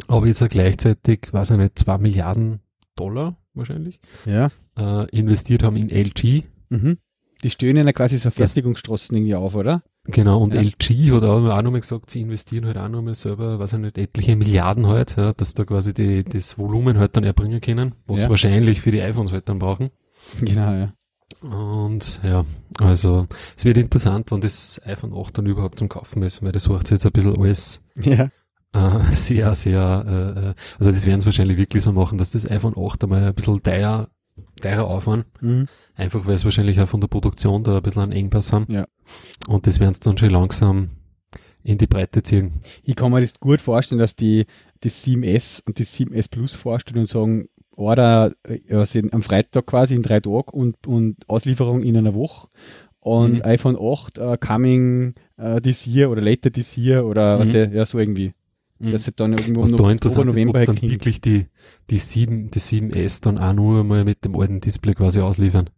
Aber jetzt auch gleichzeitig, weiß ich nicht, zwei Milliarden Dollar wahrscheinlich, ja. äh, investiert haben in LG. Mhm. Die stöhnen ja quasi so Fertigungsstraßen irgendwie auf, oder? Genau, und ja. LG hat auch, auch nochmal gesagt, sie investieren halt auch nochmal selber, weiß ich nicht, etliche Milliarden halt, ja, dass da quasi die, das Volumen halt dann erbringen können, was ja. wahrscheinlich für die iPhones halt dann brauchen. Genau, ja. Und ja, also es wird interessant, wann das iPhone 8 dann überhaupt zum Kaufen ist, weil das sucht jetzt ein bisschen alles ja. äh, sehr, sehr, äh, äh also das werden sie wahrscheinlich wirklich so machen, dass das iPhone 8 einmal ein bisschen teuer, teurer auffahren. Mhm. Einfach weil es wahrscheinlich auch von der Produktion da ein bisschen einen Engpass haben. Ja. Und das werden sie dann schon langsam in die Breite ziehen. Ich kann mir das gut vorstellen, dass die das 7S und das 7S Plus vorstellen und sagen, Order also am Freitag quasi in drei Tagen und, und Auslieferung in einer Woche. Und mhm. iPhone 8 uh, coming uh, this year oder later this year oder mhm. der, ja, so irgendwie. Mhm. Dass sie dann irgendwo Was no da interessant November ist, ob dann wirklich die, die 7, die 7S dann auch nur mal mit dem alten Display quasi ausliefern.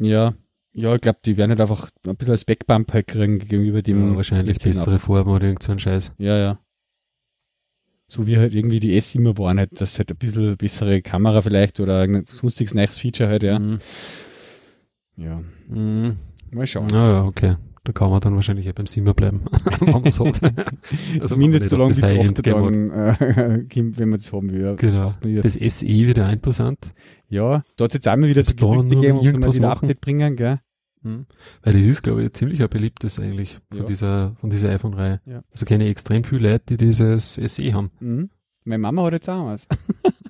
Ja, ja, ich glaube, die werden halt einfach ein bisschen als Backbump halt kriegen gegenüber dem. Ja, wahrscheinlich bessere Farben oder irgend so ein Scheiß. Ja, ja. So wie halt irgendwie die S immer waren, halt, dass halt ein bisschen bessere Kamera vielleicht oder ein sonstiges neues Feature halt, ja. Mhm. Ja. Mhm. Mal schauen. Ja, ja, okay. Da kann man dann wahrscheinlich auch beim Simmer bleiben, wenn man es hat. also Mindestens so lange bis Tagen, äh, wenn man das haben will. Genau. Das SE wieder interessant. Ja, da hat es jetzt einmal wieder so Gerüchte gegeben, ob wir wieder Update bringen, gell? Hm. Weil das ist, glaube ich, ziemlich ein beliebtes eigentlich von ja. dieser, von dieser iPhone-Reihe. Ja. Also kenne ich extrem viele Leute, die dieses SE haben. Mhm. Meine Mama hat jetzt auch was.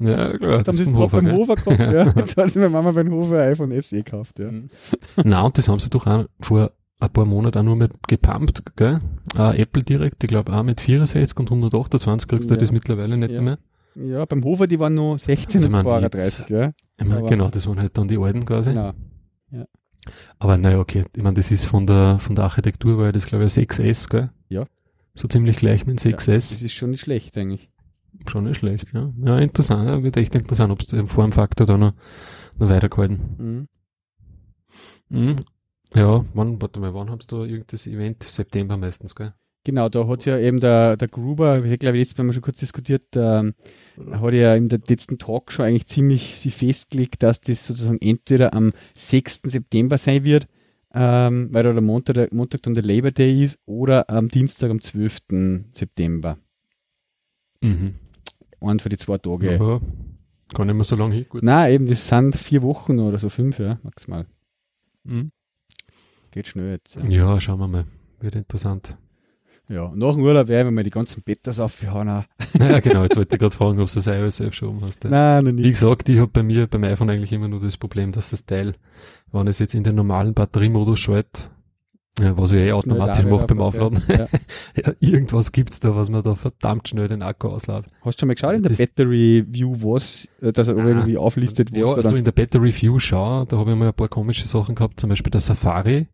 Ja, klar. Jetzt haben sie es Hofer, beim Hofer gekauft, ja. Jetzt hat sie meine Mama beim Hofer ein iPhone SE gekauft, ja. Mhm. Na, und das haben sie doch auch vor ein paar Monaten auch nur mit gepumpt, gell? Uh, Apple direkt, ich glaube auch mit 64 und 128 kriegst ja. du das mittlerweile nicht ja. mehr. Ja, beim Hofer, die waren nur 16 also und 32, ja. Ich mein, genau, das waren halt dann die alten quasi. Genau. Ja. Aber naja, okay, ich meine, das ist von der, von der Architektur war ja das, glaube ich, 6S, gell? Ja. So ziemlich gleich mit 6S. Ja, das ist schon nicht schlecht, eigentlich. Schon nicht schlecht, ja. Ja, interessant, ja, wird echt interessant, ob es den Formfaktor da noch, noch weitergehalten. Mhm. Mhm. Ja, wann, warte mal, wann hast du irgendein Event? September meistens, gell? Genau, da hat ja eben der, der Gruber, ich glaube, letztes Mal schon kurz diskutiert, ähm, hat ja in der letzten Talk schon eigentlich ziemlich festgelegt, dass das sozusagen entweder am 6. September sein wird, ähm, weil da der Montag, der Montag dann der Labor Day ist, oder am Dienstag am 12. September. Mhm. Einen für die zwei Tage. Aha. Gar nicht mehr so lange hin. Gut. Nein, eben, das sind vier Wochen oder so fünf, ja, maximal. Mhm. Geht schnell jetzt. Ja. ja, schauen wir mal. Wird interessant. Ja, nach dem Urlaub werden wir mal die ganzen Betas aufhauen. Ja, genau. Jetzt wollte ich gerade fragen, ob du das iOS 11 schon hast. Ja. Nein, noch nicht. Wie gesagt, ich habe bei mir beim iPhone eigentlich immer nur das Problem, dass das Teil, wenn es jetzt in den normalen Batteriemodus schaltet, ja, was ich eh automatisch mache beim Aufladen. Ja. ja, irgendwas gibt's da, was man da verdammt schnell den Akku ausladen. Hast du schon mal geschaut in der das Battery View, was, äh, dass er irgendwie auflistet, was Ja, also in der Battery View schau, da habe ich mal ein paar komische Sachen gehabt, zum Beispiel der Safari,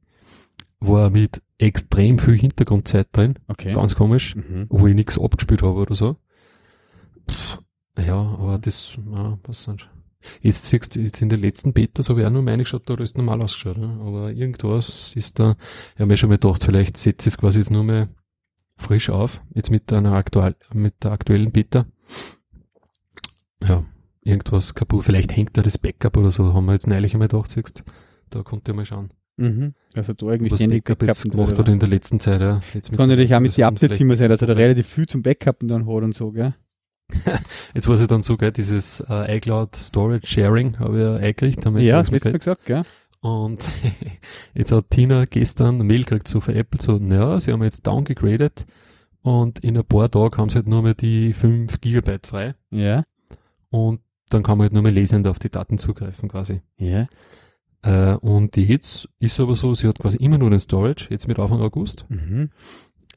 war mit extrem viel Hintergrundzeit drin. Okay. Ganz komisch, mhm. wo ich nichts abgespielt habe oder so. Pff, ja, aber das, ja, was. Jetzt siehst du, jetzt in den letzten Betas habe ich auch nur meine geschaut, da ist normal ausgeschaut. Ne? Aber irgendwas ist da, ich habe mir schon mal gedacht, vielleicht setze ich es quasi jetzt nur mal frisch auf, jetzt mit einer aktuell, mit der aktuellen Beta. Ja, irgendwas kaputt. Vielleicht hängt da das Backup oder so, haben wir jetzt neulich einmal gedacht, siehst Da konnte ich mal schauen. Mhm. Also da eigentlich ständig Backup jetzt gemacht hat in der letzten Zeit, ja. Jetzt kann natürlich auch mit den Updates immer sein, dass er da relativ viel zum Backupen dann hat und so, gell? jetzt war es ja dann so, gell, dieses äh, iCloud Storage Sharing habe ich ja eingerichtet. Haben wir ja, das mir gesagt, gell? Und jetzt hat Tina gestern eine Mail gekriegt so von Apple, so, naja, sie haben jetzt downgegradet und in ein paar Tagen haben sie halt nur mehr die 5 Gigabyte frei. Ja. Und dann kann man halt nur mehr lesend auf die Daten zugreifen quasi. Ja. Äh, und jetzt ist aber so, sie hat quasi immer nur den Storage, jetzt mit Anfang August. Mhm.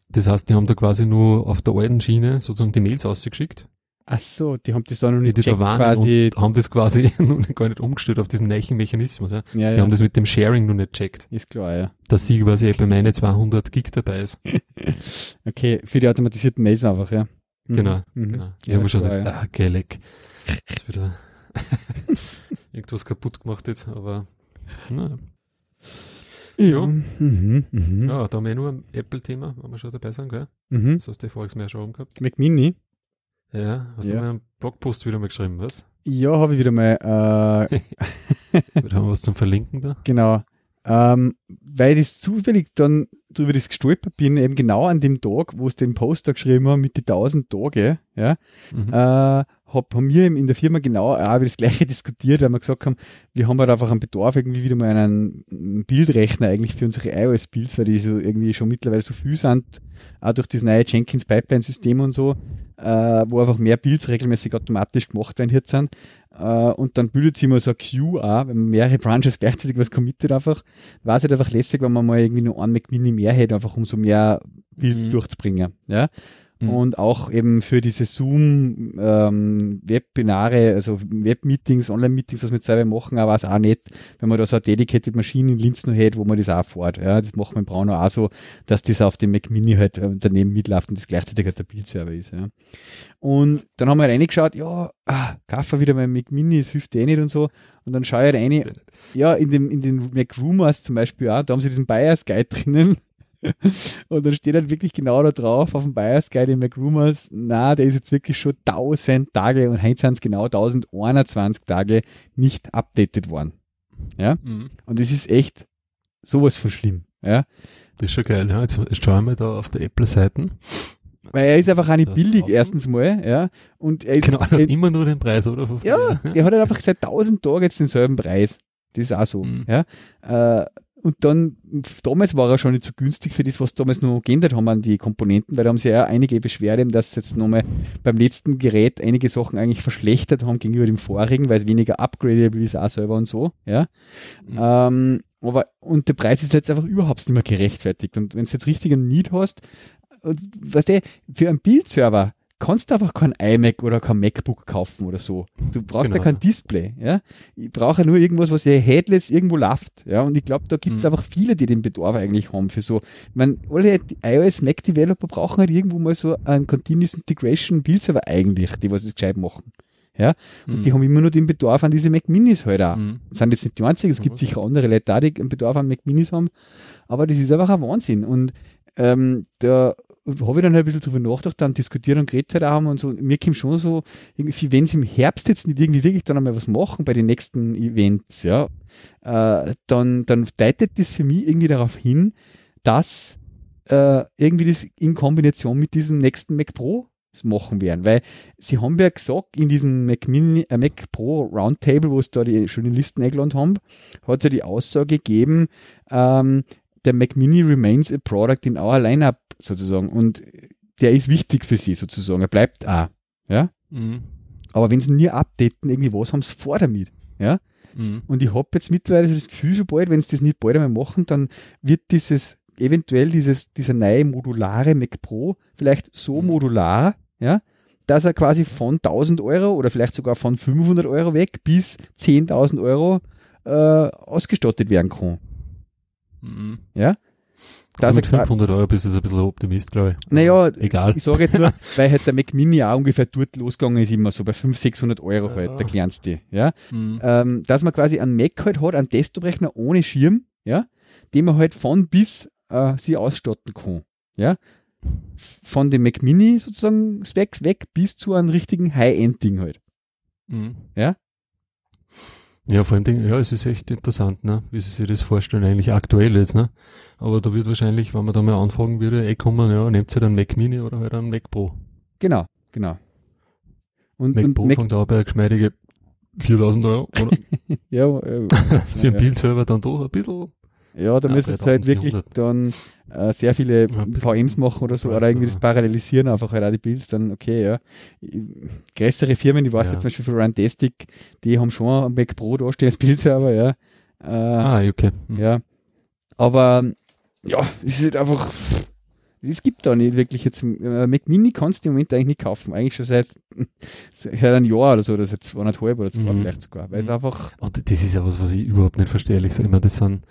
Das heißt, die haben da quasi nur auf der alten Schiene sozusagen die Mails ausgeschickt. Ach so, die haben das da noch nicht die da waren quasi. Und haben das quasi noch gar nicht umgestellt auf diesen neuen Mechanismus. Ja. Ja, die ja. haben das mit dem Sharing noch nicht checkt. Ist klar, ja. Dass sie quasi bei meine 200 Gig dabei ist. okay, für die automatisierten Mails einfach, ja. Mhm. Genau, mhm. genau. Ich ja, habe mir schon gedacht, ah, geil, leck. ist wieder irgendwas kaputt gemacht jetzt, aber na. Ja. Mhm, mhm. Ja, da haben wir nur ein Apple-Thema, wenn wir schon dabei sind, gell? Mhm. Das hast du voriges Mal schon gehabt. Mac Mini? Ja, hast ja. du mal einen Blogpost wieder mal geschrieben, was? Ja, habe ich wieder mal. Äh, wir haben was zum Verlinken da. Genau. Ähm, weil ich zufällig dann drüber das gestolpert bin, eben genau an dem Tag, wo es den Poster geschrieben haben mit den 1000 Tage, ja, mhm. äh, hab, haben wir in der Firma genau auch über das Gleiche diskutiert, weil wir gesagt haben, wir haben halt einfach einen Bedarf irgendwie wieder mal einen Bildrechner eigentlich für unsere iOS-Builds, weil die so irgendwie schon mittlerweile so viel sind, auch durch das neue Jenkins Pipeline-System und so, äh, wo einfach mehr Builds regelmäßig automatisch gemacht werden jetzt sind. Äh, und dann bildet sich immer so ein Queue auch, wenn man mehrere Branches gleichzeitig was committet einfach, war es halt einfach lässig, wenn man mal irgendwie nur einen Mac Mini mehr hätte, einfach um so mehr Bild mhm. durchzubringen. Ja? Mhm. und auch eben für diese Zoom ähm, Webinare, also Webmeetings, Online-Meetings, was wir selber machen, aber es auch nicht, wenn man da so eine dedicated Maschine in Linz noch hätte, wo man das auch fährt. Ja, das machen wir in Braunau auch so, dass das auf dem Mac Mini halt äh, daneben mitläuft und das gleichzeitig halt der Bildserver ist. Ja. Und dann haben wir reingeschaut, ja, ah, kaufen wieder mein Mac Mini, das hilft eh nicht und so. Und dann schaue ich rein, ja, in, dem, in den Mac Rumors zum Beispiel auch, da haben sie diesen Buyers Guide drinnen. und dann steht halt wirklich genau da drauf auf dem Buyers Guide in Mac Rumors, na, der ist jetzt wirklich schon 1000 Tage und heute sind es genau 1021 Tage nicht updated worden. Ja, mhm. und das ist echt sowas von schlimm. Ja, das ist schon geil. Ja. Jetzt, jetzt schauen wir da auf der Apple-Seiten. Weil er ist einfach auch nicht billig, erstens mal, ja. Und er ist genau, er hat immer nur den Preis, oder? Ja, er hat halt einfach seit 1000 Tagen jetzt denselben Preis. Das ist auch so, mhm. ja. Äh, und dann, damals war er schon nicht so günstig für das, was damals noch geändert haben an die Komponenten, weil da haben sie ja einige Beschwerden, dass jetzt nochmal beim letzten Gerät einige Sachen eigentlich verschlechtert haben gegenüber dem vorigen, weil es weniger upgradable ist auch selber und so, ja. Mhm. Ähm, aber, und der Preis ist jetzt einfach überhaupt nicht mehr gerechtfertigt. Und wenn du jetzt richtig einen Need hast, und weißt du, für einen Bildserver kannst du einfach kein iMac oder kein MacBook kaufen oder so. Du brauchst genau. ja kein Display, ja. Ich brauche nur irgendwas, was ja headless irgendwo läuft, ja. Und ich glaube, da gibt es mhm. einfach viele, die den Bedarf eigentlich haben für so. Ich meine, alle iOS Mac Developer brauchen halt irgendwo mal so einen Continuous Integration Bildserver eigentlich, die was es gescheit machen. Ja, und mhm. die haben immer nur den Bedarf an diese Mac Minis halt auch. Mhm. Das sind jetzt nicht die einzigen, es gibt sicher andere Leute, die einen Bedarf an Mac Minis haben, aber das ist einfach ein Wahnsinn. Und ähm, da habe ich dann halt ein bisschen drüber nachgedacht, dann diskutiert und geredet halt haben und so. Mir kommt schon so, irgendwie, wenn sie im Herbst jetzt nicht irgendwie wirklich dann einmal was machen bei den nächsten Events, ja, äh, dann, dann deutet das für mich irgendwie darauf hin, dass äh, irgendwie das in Kombination mit diesem nächsten Mac Pro machen werden, weil sie haben ja gesagt, in diesem Mac, Mini, äh, Mac Pro Roundtable, wo sie da die schönen Listen eingeladen haben, hat es ja die Aussage gegeben, ähm, der Mac Mini remains a product in our lineup sozusagen und der ist wichtig für sie sozusagen, er bleibt auch, ja. Mhm. Aber wenn sie nie updaten, irgendwie was haben sie vor damit, ja. Mhm. Und ich habe jetzt mittlerweile das Gefühl schon bald, wenn sie das nicht bald einmal machen, dann wird dieses eventuell dieses, dieser neue modulare Mac Pro vielleicht so mhm. modular, ja, dass er quasi von 1000 Euro oder vielleicht sogar von 500 Euro weg bis 10.000 Euro äh, ausgestattet werden kann. Mhm. Ja? Das mit 500 Euro bist du ein bisschen Optimist, glaube ich. Naja, egal. Ich sage jetzt nur, weil halt der Mac Mini auch ungefähr dort losgegangen ist, immer so bei 500, 600 Euro ja. halt, der kleinste, ja. Mhm. Ähm, dass man quasi einen Mac halt hat, einen Desktop-Rechner ohne Schirm, ja, den man halt von bis äh, sie ausstatten kann, ja. Von dem Mac Mini sozusagen Specs weg bis zu einem richtigen High-End-Ding halt. Mhm. Ja. Ja, vor allem, ja, es ist echt interessant, ne? wie sie sich das vorstellen, eigentlich aktuell jetzt, ne? Aber da wird wahrscheinlich, wenn man da mal anfragen würde, eh kommen, ja, nehmt ihr halt einen Mac Mini oder halt einen Mac Pro. Genau, genau. Und, Mac und Pro Mac fängt auch bei geschmeidige 4000 Euro, oder? ja, äh, Für einen ja. Bildserver dann doch ein bisschen ja, da müsstest du halt wirklich dann äh, sehr viele ja, VMs machen oder so, oder irgendwie das parallelisieren, einfach halt auch die Builds, dann okay, ja. Größere Firmen, die weiß ja. jetzt zum Beispiel für Runtastic, die haben schon ein Mac Pro da stehen als Bildserver, ja. Äh, ah, okay. Mhm. Ja. Aber ja, es ist halt einfach, es gibt da nicht wirklich jetzt, äh, Mac Mini kannst du im Moment eigentlich nicht kaufen, eigentlich schon seit, seit einem Jahr oder so, oder seit zweieinhalb oder zwei mhm. vielleicht sogar, weil es mhm. einfach... Und das ist ja was, was ich überhaupt nicht verstehe, ich sage immer, das sind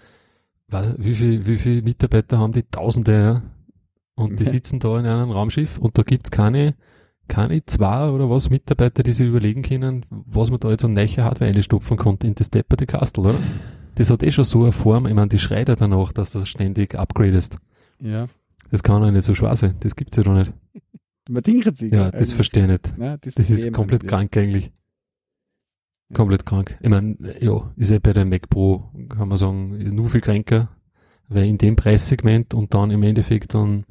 was, wie viele wie viel Mitarbeiter haben die? Tausende, ja. Und die sitzen da in einem Raumschiff und da gibt's keine, keine zwei oder was Mitarbeiter, die sich überlegen können, was man da jetzt an neue Hardware einstopfen konnte in das Depperte Castle, oder? Das hat eh schon so eine Form, ich meine, die schreit ja danach, dass du das ständig upgradest. Ja. Das kann ja nicht so schwer sein, das gibt's ja doch nicht. Man denkt sich. Ja, das verstehe ich nicht. Ja, das, das ist komplett krank eigentlich. Komplett krank. Ich meine, ja, ist ja bei der Mac Pro, kann man sagen, nur viel kränker, weil in dem Preissegment und dann im Endeffekt dann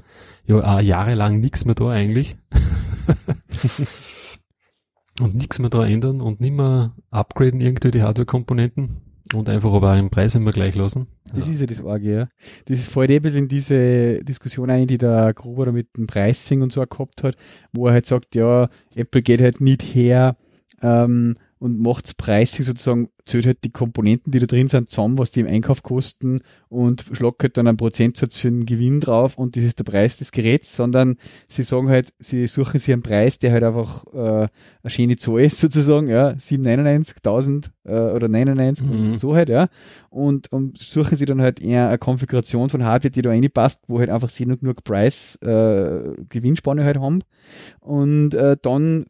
ja auch jahrelang nichts mehr da eigentlich. und nichts mehr da ändern und nicht mehr upgraden irgendwie die Hardware-Komponenten und einfach aber auch im Preis immer gleich lassen. Das ja. ist ja das Arge, ja. Das ist voll eben in diese Diskussion ein, die der Gruber mit dem Pricing und so gehabt hat, wo er halt sagt, ja, Apple geht halt nicht her, ähm, und macht's preislich sozusagen, zählt halt die Komponenten, die da drin sind, zusammen, was die im Einkauf kosten und schlagt halt dann einen Prozentsatz für den Gewinn drauf und das ist der Preis des Geräts, sondern sie sagen halt, sie suchen sich einen Preis, der halt einfach äh, eine schöne Zahl ist sozusagen, ja, 799, 1000 äh, oder 99 mhm. und so halt, ja, und, und suchen sie dann halt eher eine Konfiguration von Hardware, die da reinpasst, wo halt einfach sie nur genug Preis, äh, Gewinnspanne halt haben und äh, dann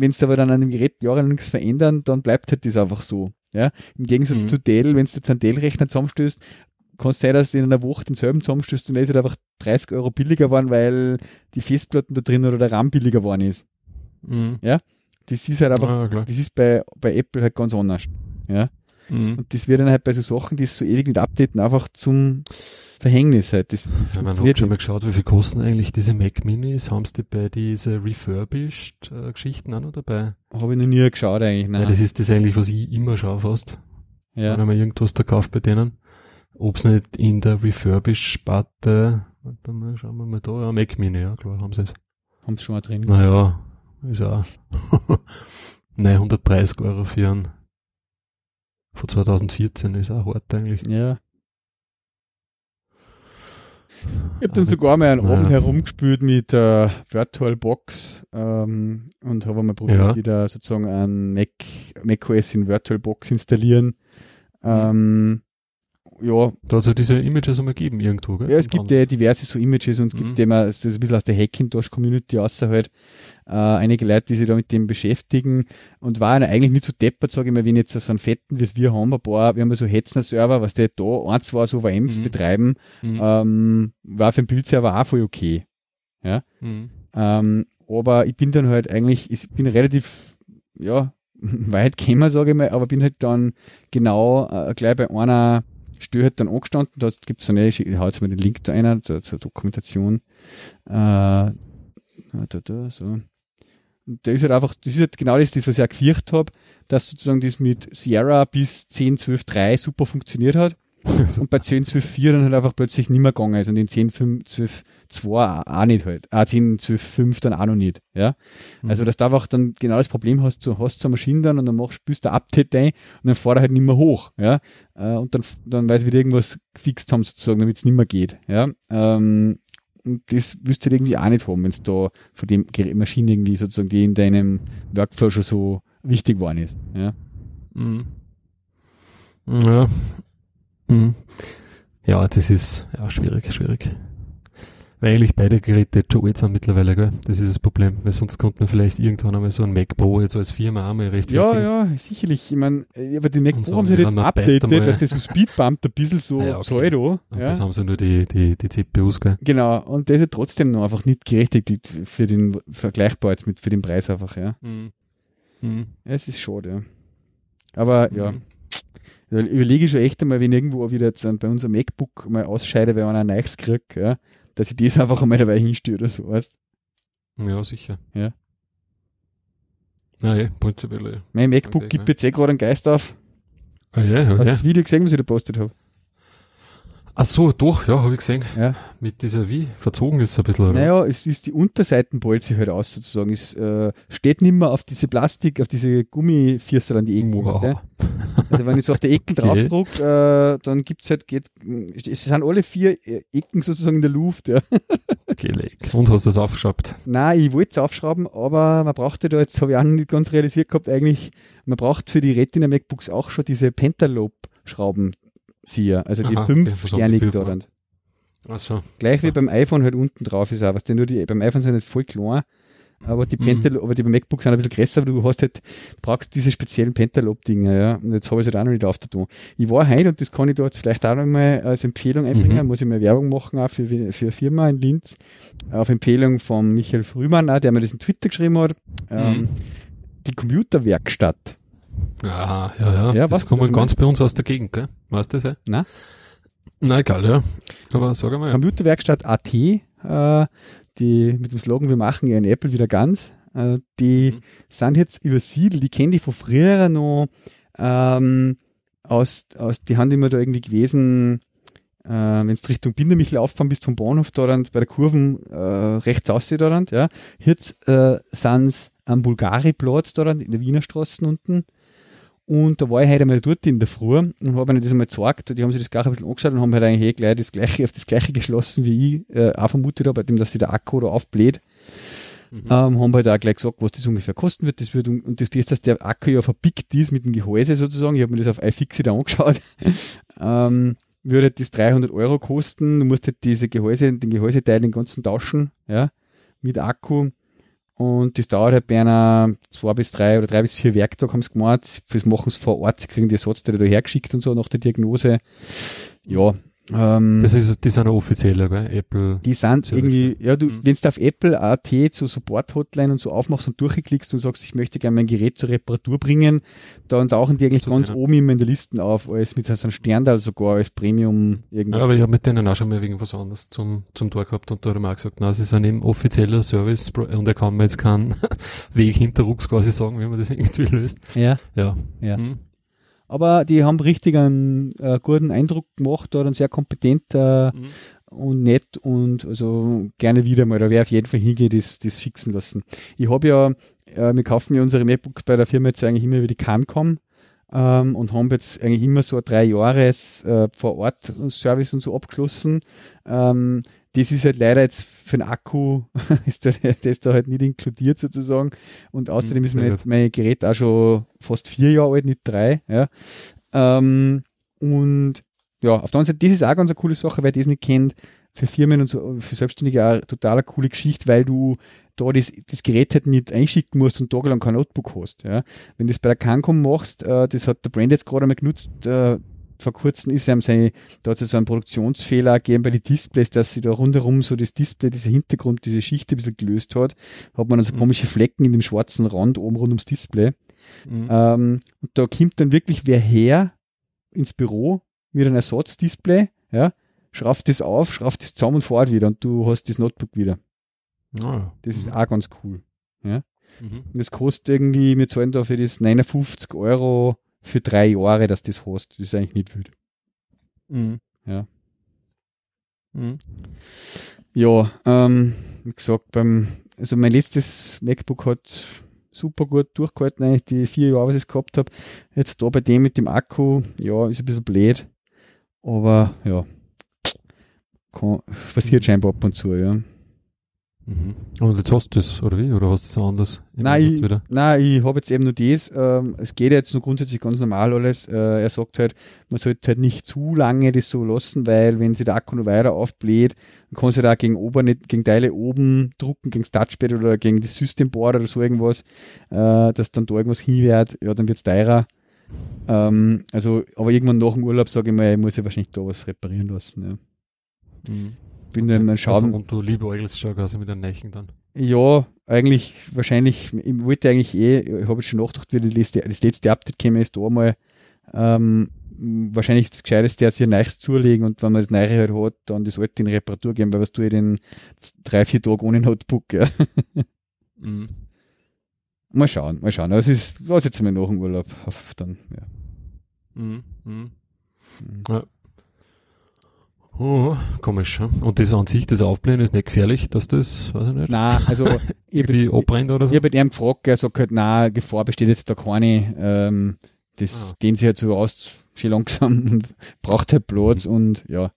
wenn sie aber dann an dem Gerät jahrelang nichts verändern, dann bleibt halt das einfach so. Ja? Im Gegensatz mhm. zu Dell, wenn du jetzt einen Dell-Rechner zusammenstößt, kann es sein, dass du in einer Woche denselben zusammenstößt und der ist halt einfach 30 Euro billiger geworden, weil die Festplatten da drin oder der RAM billiger geworden ist. Mhm. Ja? Das ist halt einfach, ah, das ist bei, bei Apple halt ganz anders. Ja? Mhm. Und das wird dann halt bei so Sachen, die so ewig nicht updaten, einfach zum Verhängnis halt. Das, das ja, man hat schon mal geschaut, wie viel kosten eigentlich diese Mac Minis? Haben sie bei diese refurbished äh, Geschichten auch noch dabei? Habe ich noch nie geschaut eigentlich, nein. Ja, das ist das eigentlich, was ich immer schaue fast. Ja. Wenn man irgendwas da kauft bei denen. Ob es nicht in der Refurbish-Sparte, warte mal, schauen wir mal da, ja, Mac Mini, ja, klar, haben sie es. Haben sie schon mal drin. Naja, ist auch. Nein, 130 Euro für einen von 2014 ist auch hart eigentlich. Ja. Ich habe dann sogar mal einen Abend herumgespielt mit äh, VirtualBox ähm, und habe mal probiert, ja. wieder sozusagen ein Mac, macOS in VirtualBox installieren. Ähm, ja. Da hat es ja diese Images einmal gegeben irgendwo, gell? Ja, es gibt ja diverse so Images und mhm. gibt immer, das ist ein bisschen aus der Hackintosh-Community außer halt, äh, einige Leute, die sich da mit dem beschäftigen und war eigentlich nicht so deppert, sage ich mal, wenn jetzt so einen fetten, wie wir haben, ein paar, wir haben so Hetzner-Server, was der da ein, zwei so VMs mhm. betreiben, mhm. Ähm, war für den Bildserver auch voll okay. Ja. Mhm. Ähm, aber ich bin dann halt eigentlich, ich bin relativ, ja, weit gekommen, sage ich mal, aber bin halt dann genau äh, gleich bei einer Stör hat dann angestanden, da gibt es eine, ich halte jetzt mal den Link da rein, zur, zur Dokumentation. Äh, da, da, so. Da ist halt einfach, das ist halt genau das, das was ich auch gefürchtet habe, dass sozusagen das mit Sierra bis 10, 12, 3 super funktioniert hat. und bei 10, 12, 4 dann halt einfach plötzlich nicht mehr gegangen ist und in 10, 5, 12, 2 auch nicht halt. Ah, 10, 12, 5 dann auch noch nicht. Ja? Mhm. Also, dass du einfach dann genau das Problem hast, du hast zur Maschine dann und dann machst, spürst du Update ein und dann fährt er halt nicht mehr hoch. Ja? Äh, und dann, dann weiß wieder irgendwas gefixt haben sozusagen, damit es nicht mehr geht. Ja? Ähm, und das wirst du halt irgendwie auch nicht haben, wenn es da von dem Maschine irgendwie sozusagen, die in deinem Workflow schon so wichtig geworden ist. Ja. Mhm. Ja, Mhm. Ja, das ist ja schwierig, schwierig. Weil eigentlich beide Geräte alt sind mittlerweile, gell? Das ist das Problem. Weil sonst konnte man vielleicht irgendwann einmal so ein Mac Pro jetzt als Firma einmal recht Ja, ja, sicherlich. Ich meine, aber die Mac Pro so, haben sie jetzt updated, dass das so speedbumpt ein bisschen so ja, okay. Pseudo. Und ja. das haben sie nur die, die, die CPUs, gell? Genau. Und das ist trotzdem noch einfach nicht gerechtigt für den, vergleichbar jetzt mit, für den Preis einfach, ja. Mhm. Mhm. Ja, es ist schade, ja. Aber, mhm. ja überlege ich schon echt einmal, wenn irgendwo wieder jetzt bei unserem MacBook mal ausscheide, weil man ein neues kriegt, ja, dass ich das einfach einmal dabei hinstehe oder so, weißt Ja, sicher. Ja. Nein, prinzipiell. Mein MacBook gibt jetzt eh gerade einen Geist auf. Ah, ja, ja. Hast du das Video gesehen, was ich da postet habe? Ach so, doch, ja, habe ich gesehen. Ja. Mit dieser, wie, verzogen ist es ein bisschen, oder? Naja, es ist die Unterseiten bolzt sich halt aus, sozusagen. Es äh, steht nicht mehr auf diese Plastik, auf diese Gummifirster an die Ecken. Wow. Ne? Also wenn ich so auf die Ecken okay. draufdruck, äh, dann gibt's halt, geht, es sind alle vier Ecken sozusagen in der Luft, ja. Gelegt. Und hast du das aufgeschraubt? Nein, ich wollte es aufschrauben, aber man brauchte da, jetzt habe ich auch nicht ganz realisiert gehabt, eigentlich, man braucht für die Retina MacBooks auch schon diese Pentalobe-Schrauben Zieher, also die Aha, fünf sternigen dort. Ach so. Gleich wie beim iPhone halt unten drauf ist auch, was denn nur die, beim iPhone sind halt voll klein, aber die mhm. Pental, aber die beim MacBook sind ein bisschen größer, aber du hast halt, brauchst diese speziellen Pentalob-Dinger, ja. Und jetzt habe ich es halt auch noch nicht aufgetan. Ich war heute, und das kann ich jetzt vielleicht auch noch mal als Empfehlung einbringen, mhm. muss ich mal Werbung machen auch für, für eine Firma in Linz, auf Empfehlung von Michael Frühmann auch, der mir das in Twitter geschrieben hat, ähm, mhm. die Computerwerkstatt. Aha, ja, ja. ja das kommt ganz bei uns aus der Gegend, gell? Weißt du das? Ja? Na? Na egal, ja. Aber sag einmal. Ja. Computerwerkstatt AT, äh, die mit dem Slogan, wir machen ihren Apple wieder ganz, äh, die mhm. sind jetzt übersiedelt, die kenne ich von früher noch ähm, aus, aus, die haben immer da irgendwie gewesen, äh, wenn du Richtung Bindermichel auffahren bist vom Bahnhof da dann bei der Kurven äh, rechts aussehen da dann, ja. Jetzt äh, sind am Bulgariplatz da dann in der Wiener Straße unten Und da war ich heute einmal dort in der Früh und habe ihnen das einmal gezeigt. Die haben sich das gleich ein bisschen angeschaut und haben halt eigentlich eh gleich das gleiche, auf das gleiche geschlossen, wie ich äh, auch vermutet habe, dem, dass sich der Akku da aufbläht. Mhm. Ähm, haben halt auch gleich gesagt, was das ungefähr kosten wird. Das wird und das ist, dass der Akku ja verpickt ist mit dem Gehäuse sozusagen. Ich habe mir das auf iFixit angeschaut. ähm, würde das 300 Euro kosten. Du musst halt diese Gehäuse, den Gehäuseteil den ganzen tauschen, ja, mit Akku. Und das dauert halt bei einer zwei bis drei oder drei bis vier Werktage haben sie gemacht. Das machen sie vor Ort, sie kriegen die Ersatzteile da hergeschickt und so nach der Diagnose. Ja, ähm, das ist, die sind auch offizielle, gell? Apple. Die sind irgendwie, ja, du, mhm. wenn du auf Apple AT zur Support-Hotline und so aufmachst und durchklickst und sagst, ich möchte gerne mein Gerät zur Reparatur bringen, dann tauchen die eigentlich so ganz oben immer in der Listen auf, als mit so einem Sterndal sogar als Premium irgendwas. Ja, aber ich habe mit denen auch schon mal wegen was anderes zum, zum Tor gehabt und da haben auch gesagt, na, sie sind eben offizieller Service und er kann mir jetzt keinen Weg hinterrucks quasi sagen, wie man das irgendwie löst. Ja. Ja. ja. Hm. Aber die haben richtig einen äh, guten Eindruck gemacht, da sehr kompetent äh, mhm. und nett und also gerne wieder mal. Da wäre auf jeden Fall hingehen, das, das fixen lassen. Ich habe ja, äh, wir kaufen ja unsere MacBooks bei der Firma jetzt eigentlich immer über die Cancom. Ähm, und haben jetzt eigentlich immer so drei Jahres äh, vor Ort Service und so abgeschlossen. Ähm, das ist halt leider jetzt für den Akku, ist der, der ist da halt nicht inkludiert sozusagen. Und außerdem ist mein, mein Gerät auch schon fast vier Jahre alt, nicht drei. Ja. Ähm, und ja, auf der anderen Seite, das ist auch ganz eine coole Sache, wer das nicht kennt, für Firmen und so, für Selbstständige auch total eine coole Geschichte, weil du da das, das Gerät halt nicht einschicken musst und tagelang kein Notebook hast. Ja. Wenn du das bei der Cancom machst, äh, das hat der Brand jetzt gerade einmal genutzt, äh, vor kurzem ist ihm seine, da hat es so einen Produktionsfehler gegeben bei den Displays, dass sie da rundherum so das Display, dieser Hintergrund, diese Schicht ein bisschen gelöst hat. Hat man dann so mhm. komische Flecken in dem schwarzen Rand oben rund ums Display. Mhm. Ähm, und da kommt dann wirklich wer her ins Büro mit einem Ersatzdisplay, ja, schraubt das auf, schraubt das zusammen und fährt wieder und du hast das Notebook wieder. Oh, das ist mhm. auch ganz cool. Ja. Mhm. Und das kostet irgendwie, wir zahlen da für das 59 Euro für drei Jahre, dass das hast. Das ist eigentlich nicht wild. Mhm. Ja. Mhm. Ja, ähm, wie gesagt, beim, also mein letztes MacBook hat super gut durchgehalten, eigentlich die vier Jahre, was ich gehabt habe. Jetzt da bei dem mit dem Akku, ja, ist ein bisschen blöd. Aber ja, kann, passiert scheinbar ab und zu, ja. Mhm. Und jetzt hast du das, oder wie? Oder hast du es anders? Nein, ich, nein, ich habe jetzt eben nur das. Ähm, es geht jetzt nur grundsätzlich ganz normal alles. Äh, er sagt halt, man sollte halt nicht zu lange das so lassen, weil wenn sich der Akku noch weiter aufbläht, dann kann sich da gegen oben nicht, gegen Teile oben drucken, gegen das Touchpad oder gegen das Systemboard oder so irgendwas, äh, dass dann da irgendwas hinwert, ja, dann wird es teurer. Ähm, also, aber irgendwann nach dem Urlaub sage ich mal, ich muss ja wahrscheinlich da was reparieren lassen. Ja. Mhm bin okay. dann schauen. Also, und du liebäugelst schon quasi mit den Nächen dann? Ja, eigentlich, wahrscheinlich, ich wollte eigentlich eh, ich habe schon nachgedacht, wie das, das letzte Update käme, ist da mal, ähm, wahrscheinlich das Gescheiteste, sich ein neues zulegen und wenn man das Neue halt hat, dann das alte in Reparatur geben, weil was tue ich denn drei, vier Tage ohne Notebook, ja. Mhm. Mal schauen, mal schauen. Aber es ist, was jetzt einmal nach dem Urlaub, auf dann, ja. Mhm. Mhm. mhm. Ja. Oh, komisch. Und das an sich, das Aufblähen ist nicht gefährlich, dass das, weiß ich nicht. Nein, also irgendwie abbrennt oder so? Ich habe ihm gefragt, er sagt halt, nein, Gefahr besteht jetzt da keine. Ähm, das ah. dehnt sich halt so aus, schon langsam und braucht halt Platz mhm. und ja.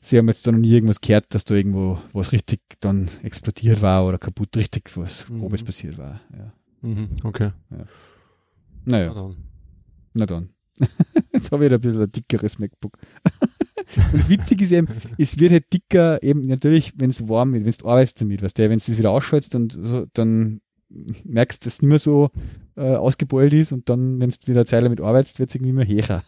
Sie haben jetzt da noch nie irgendwas gehört, dass da irgendwo was richtig dann explodiert war oder kaputt richtig was mhm. Grobes passiert war. Ja. Mhm, okay. Ja. Naja. Na dann. Na dann. jetzt habe ich ein bisschen ein dickeres MacBook. Und das Witzige ist eben, es wird halt dicker, eben natürlich, wenn es warm wird, wenn du arbeitest damit, weißt du, wenn du es wieder ausschaltest und so, dann merkst du, dass es nicht mehr so äh, ausgebeult ist und dann, wenn du wieder eine Zeit damit arbeitest, wird es irgendwie immer höher.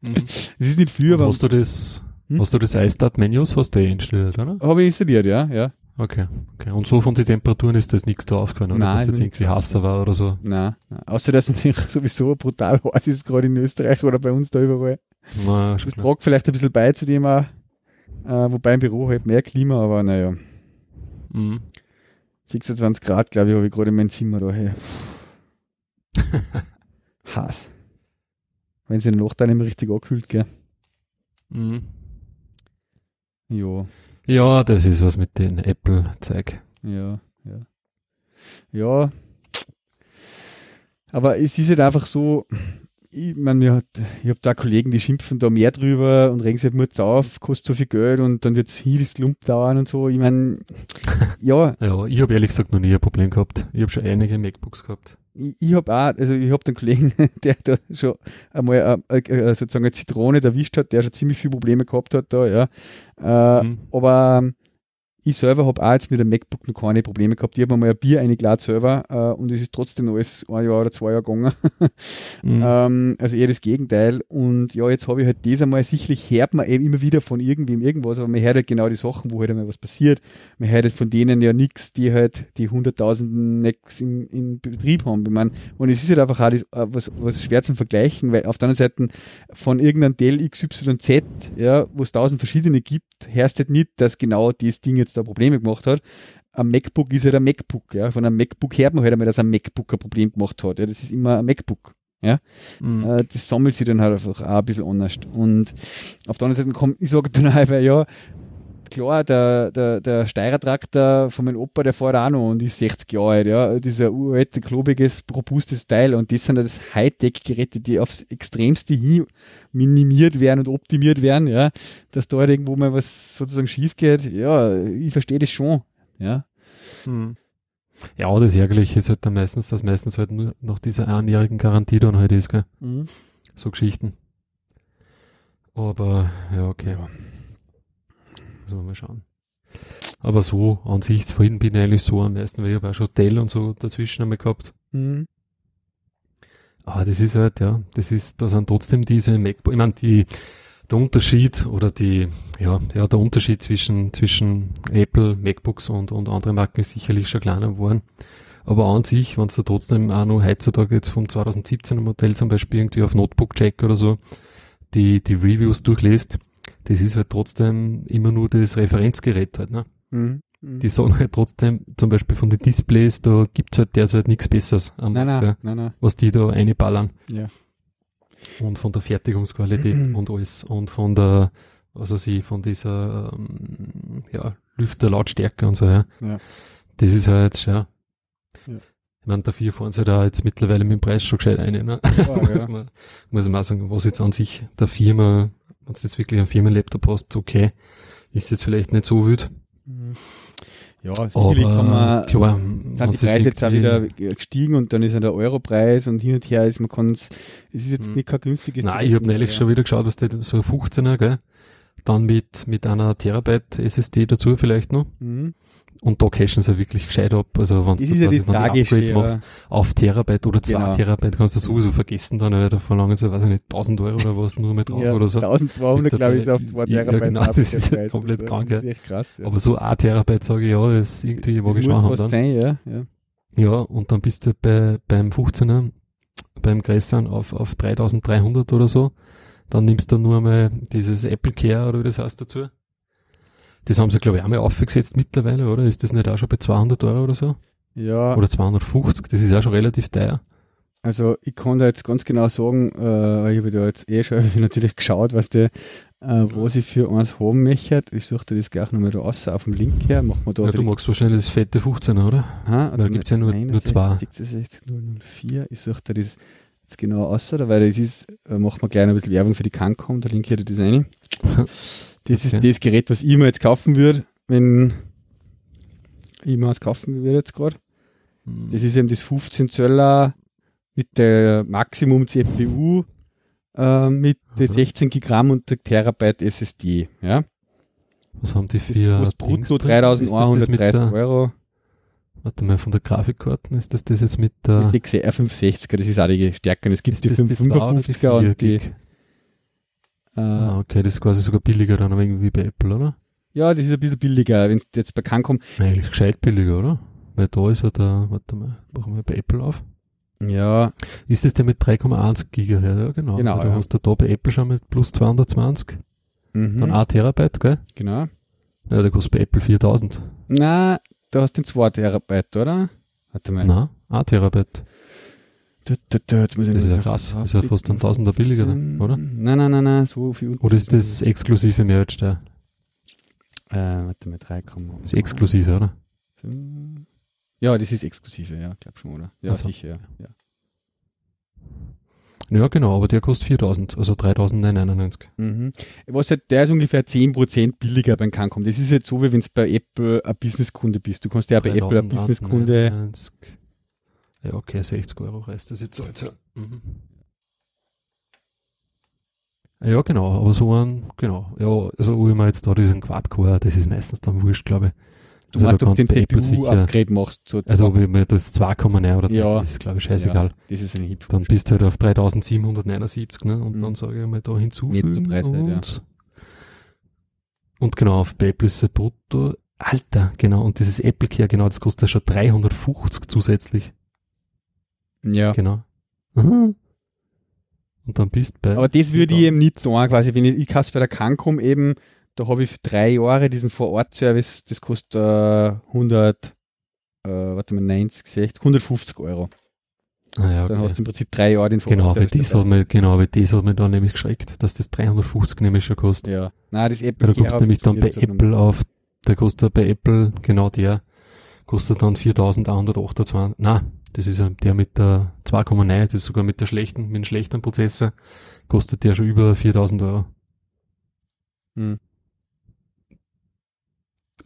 mhm. Es ist nicht viel, aber. Hast du das, hm? hast du das iStart-Menus, hast du eh installiert, oder? Habe ich installiert, ja, ja. Okay, okay. Und so von den Temperaturen ist das nichts da aufgefallen, oder? Nein, dass jetzt irgendwie Hasser war oder so? Nein, nein. Außer, dass es sowieso brutal heiß ist, gerade in Österreich oder bei uns da überall. Na, das tragt vielleicht ein bisschen bei zu dem auch, äh, wobei im Büro halt mehr Klima, aber naja. Mhm. 26 Grad, glaube ich, habe ich gerade in meinem Zimmer da. Hey. Hass. Wenn sie in der Nacht dann immer richtig angekühlt, gell? Mhm. Ja. Ja, das ist was mit den Apple-Zeug. Ja, ja. Ja. Aber es ist halt einfach so, ich meine, ich habe da Kollegen, die schimpfen da mehr drüber und regen sich halt Mut auf, kostet so viel Geld und dann wird es das Klump dauern und so. Ich meine, ja. ja, ich habe ehrlich gesagt noch nie ein Problem gehabt. Ich habe schon einige MacBooks gehabt. Ich, ich habe auch, also ich habe den Kollegen, der da schon einmal äh, äh, sozusagen eine Zitrone erwischt hat, der schon ziemlich viele Probleme gehabt hat da, ja. Äh, mhm. Aber ich selber habe auch jetzt mit dem MacBook noch keine Probleme gehabt. Ich habe mal ein Bier eingeladen selber äh, und es ist trotzdem alles ein Jahr oder zwei Jahre gegangen. mhm. ähm, also eher das Gegenteil. Und ja, jetzt habe ich halt das einmal, sicherlich hört man eben immer wieder von irgendwem irgendwas, aber man hört halt genau die Sachen, wo halt einmal was passiert. Man hört halt von denen ja nichts, die halt die hunderttausenden Macs in, in Betrieb haben. Ich mein, und es ist halt einfach auch das, äh, was, was schwer zum Vergleichen, weil auf der anderen Seite von irgendeinem Dell XYZ, ja, wo es tausend verschiedene gibt, hörst halt nicht, dass genau das Ding jetzt da Probleme gemacht hat. Ein MacBook ist halt ein MacBook, ja. Von einem MacBook hört man halt einmal, dass ein MacBook ein Problem gemacht hat. Ja, das ist immer ein MacBook. Ja, mhm. äh, das sammelt sich dann halt einfach auch ein bisschen anders. Und auf der anderen Seite kommt, ich sage dann einfach, ja, klar, der, der, der Steirer-Traktor von meinem Opa, der fährt auch noch und ist 60 Jahre alt, ja. Dieser uralte, klobiges, robustes Teil und das sind ja das Hightech-Geräte, die aufs Extremste hin minimiert werden und optimiert werden, ja. Dass da halt irgendwo mal was sozusagen schief geht, ja, ich verstehe das schon, ja. Hm. Ja, das Ärgerliche ist halt dann meistens, dass meistens halt nur noch diese einjährigen Garantie dann halt ist, gell. Mhm. So Geschichten. Aber, ja, okay. Ja. Müssen wir mal schauen. Aber so an sich, vorhin bin ich eigentlich so am meisten, weil ich habe auch schon Dell und so dazwischen einmal gehabt. Mhm. Aber das ist halt, ja, das ist, da sind trotzdem diese MacBook, ich meine, die, der Unterschied oder die, ja, ja, der Unterschied zwischen, zwischen Apple, MacBooks und, und anderen Marken ist sicherlich schon kleiner geworden. Aber an sich, wenn es da trotzdem auch noch heutzutage jetzt vom 2017er Modell zum Beispiel irgendwie auf Notebook Check oder so, die, die Reviews durchlässt, das ist halt trotzdem immer nur das Referenzgerät halt, ne? Mhm. mhm. Die sagen halt trotzdem, zum Beispiel von den Displays, da gibt's halt derzeit nichts Besseres am nein, nein, nein, nein. was die da reinballern. Ja. Und von der Fertigungsqualität und alles und von der, weiß ich, von dieser, ähm, ja, Lüfterlautstärke und so, ja. ja. Das ist halt, ja. Ich meine, dafür fahren sie da jetzt mittlerweile mit dem Preis schon gescheit ein, ne? Ja. muss, man, muss man auch sagen, was jetzt an sich der Firma wenn du jetzt wirklich einen Firmenlaptop hast, okay, ist jetzt vielleicht nicht so wild. Ja, sicherlich aber, kann man, klar, sind die Preise jetzt auch wieder gestiegen und dann ist ja der Europreis und hin und her ist, man kann es, es ist jetzt hm. nicht kein günstiges. Nein, ich habe neulich ja. schon wieder geschaut, was der so 15er, gell? Dann mit, mit einer Terabyte SSD dazu vielleicht noch. Mhm. Und da cashen sie wirklich gescheit ab. Also wenn du ja die Upgrades ja. machst auf Terabyte oder zwei genau. Terabyte, kannst du sowieso vergessen dann, weil da verlangen sie, weiß ich nicht, 1000 Euro oder was nur mehr drauf ja, oder so. 1200 glaube ich auf zwei Terabyte. Ja, genau, das ist ja komplett also, krank. Ja. Krass, ja. Aber so ein Terabyte sage ich, ja, das ist irgendwie, wo ich haben dann. Sein, ja, ja. ja, und dann bist du bei, beim 15er, beim größeren auf, auf 3300 oder so. Dann nimmst du nur einmal dieses Apple Care oder wie das heißt dazu. Das haben sie, glaube ich, auch mal aufgesetzt mittlerweile, oder? Ist das nicht auch schon bei 200 Euro oder so? Ja. Oder 250, das ist auch schon relativ teuer. Also ich kann da jetzt ganz genau sagen, äh, ich habe da jetzt eh schon natürlich geschaut, was der, äh, was ich für eins haben möchte. Ich suche dir das gleich nochmal da raus, auf dem Link her. Machen wir da ja, du magst wahrscheinlich das fette 15er, oder? Ha, da gibt es ja nur, 61, nur zwei. 66, 004. Ich suche dir das jetzt genau aus, weil das ist, äh, machen wir gleich ein bisschen Werbung für die Cancom, da linke ich dir das rein. Das okay. ist das Gerät, was ich mir jetzt kaufen würde, wenn ich mir was kaufen würde jetzt gerade. Hm. Das ist eben das 15 Zöller mit der Maximum CPU, äh, mit der 16 Gramm und der Terabyte SSD, ja. Was haben die für das brutto 3130 Euro. Warte mal, von der Grafikkarten ist das das jetzt mit der... Die 6 R560er, das ist auch die Stärke. Es gibt die 555er und die... Äh, ah, okay, das ist quasi sogar billiger dann irgendwie bei Apple, oder? Ja, das ist ein bisschen billiger, wenn es jetzt bei Cancom. Eigentlich gescheit billiger, oder? Weil da ist ja der, warte mal, machen wir bei Apple auf. Ja. Ist das der mit 3,1 Gigahertz? Ja, genau. Genau. Du ja. hast du da bei Apple schon mit plus 220. Mhm. Dann 1 Terabyte, gell? Genau. Ja, der kostet bei Apple 4000. Na, du hast den 2 Terabyte, oder? Warte mal. Na, 1 Terabyte. Jetzt muss ich das ist ja krass. Das ist ja fast ein Tausender billiger, oder? Nein, nein, nein, nein, so viel. Oder ist das exklusive Mehrwertsteuer? Äh, warte mal, 3, Das ist exklusive, oder? Ja, das ist exklusive, ja, glaub schon, oder? Ja, also. sicher, ja. ja. Ja, genau, aber der kostet 4000, also 3999. Mhm. Was halt, der ist ungefähr 10% billiger beim Cancom. Das ist jetzt so, wie wenn du bei Apple ein Businesskunde bist. Du kannst ja bei Apple ein Businesskunde. Ja, okay, 60 Euro reißt das jetzt also. Mhm. Ja, genau, aber so ein, genau, ja, also wo ich mir jetzt da diesen Quad-Core, das ist meistens dann wurscht, glaube ich. Du also, meinst, ob du den CPU-Upgrade machst? So also, wenn man das 2,9 oder ja. das ist, glaube ich, scheißegal. Ja, das ist ein Hip Dann bist du halt auf 3779, ne, und mhm. dann sage ich mal da hinzufügen. Halt, und, ja. und genau, auf es brutto, Alter, genau, und dieses Apple Care, genau, das kostet ja schon 350 zusätzlich. Ja. Genau. Und dann bist du bei. Aber das würde ich eben nicht tun, quasi, wenn ich, ich kann es bei der Cancom eben, da habe ich für drei Jahre diesen Vor-Ort-Service, das kostet äh, 100, äh, warte mal, 90, 60, 150 Euro. Ah, ja, okay. Dann hast du im Prinzip drei Jahre den Vor-Ort-Service. Genau, das hat mich, genau, aber das hat mich dann nämlich geschreckt, dass das 350 nämlich schon kostet. Ja. Nein, das Apple. Weil du kommst nämlich dann bei Apple auf, der kostet bei Apple, genau der, kostet dann 4128, nein, das ist der mit der 2,9, das ist sogar mit der schlechten, mit dem schlechten Prozessor, kostet der schon über 4000 Euro. Hm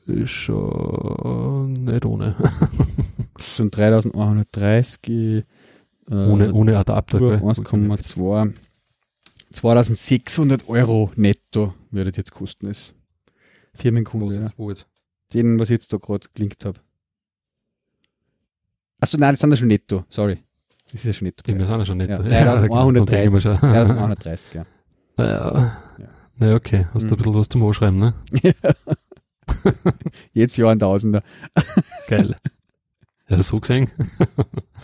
ist schon nicht ohne. Schon 3130 äh, ohne, ohne Adapter. 1,2 2600 Euro netto würde jetzt kosten es. Firmenkunde. Was, wo jetzt? Den, was ich jetzt da gerade gelinkt habe. Achso, nein, das sind ja schon netto, sorry. Das ist ja schon netto. Ja, wir sind ja schon netto. Ja, 3130. 3130, ja. Naja, ja. Na okay, hast du hm. ein bisschen was zum Anschreiben, ne? Ja. Jetzt Jahr ein Tausender. Geil. Ja, so gesehen.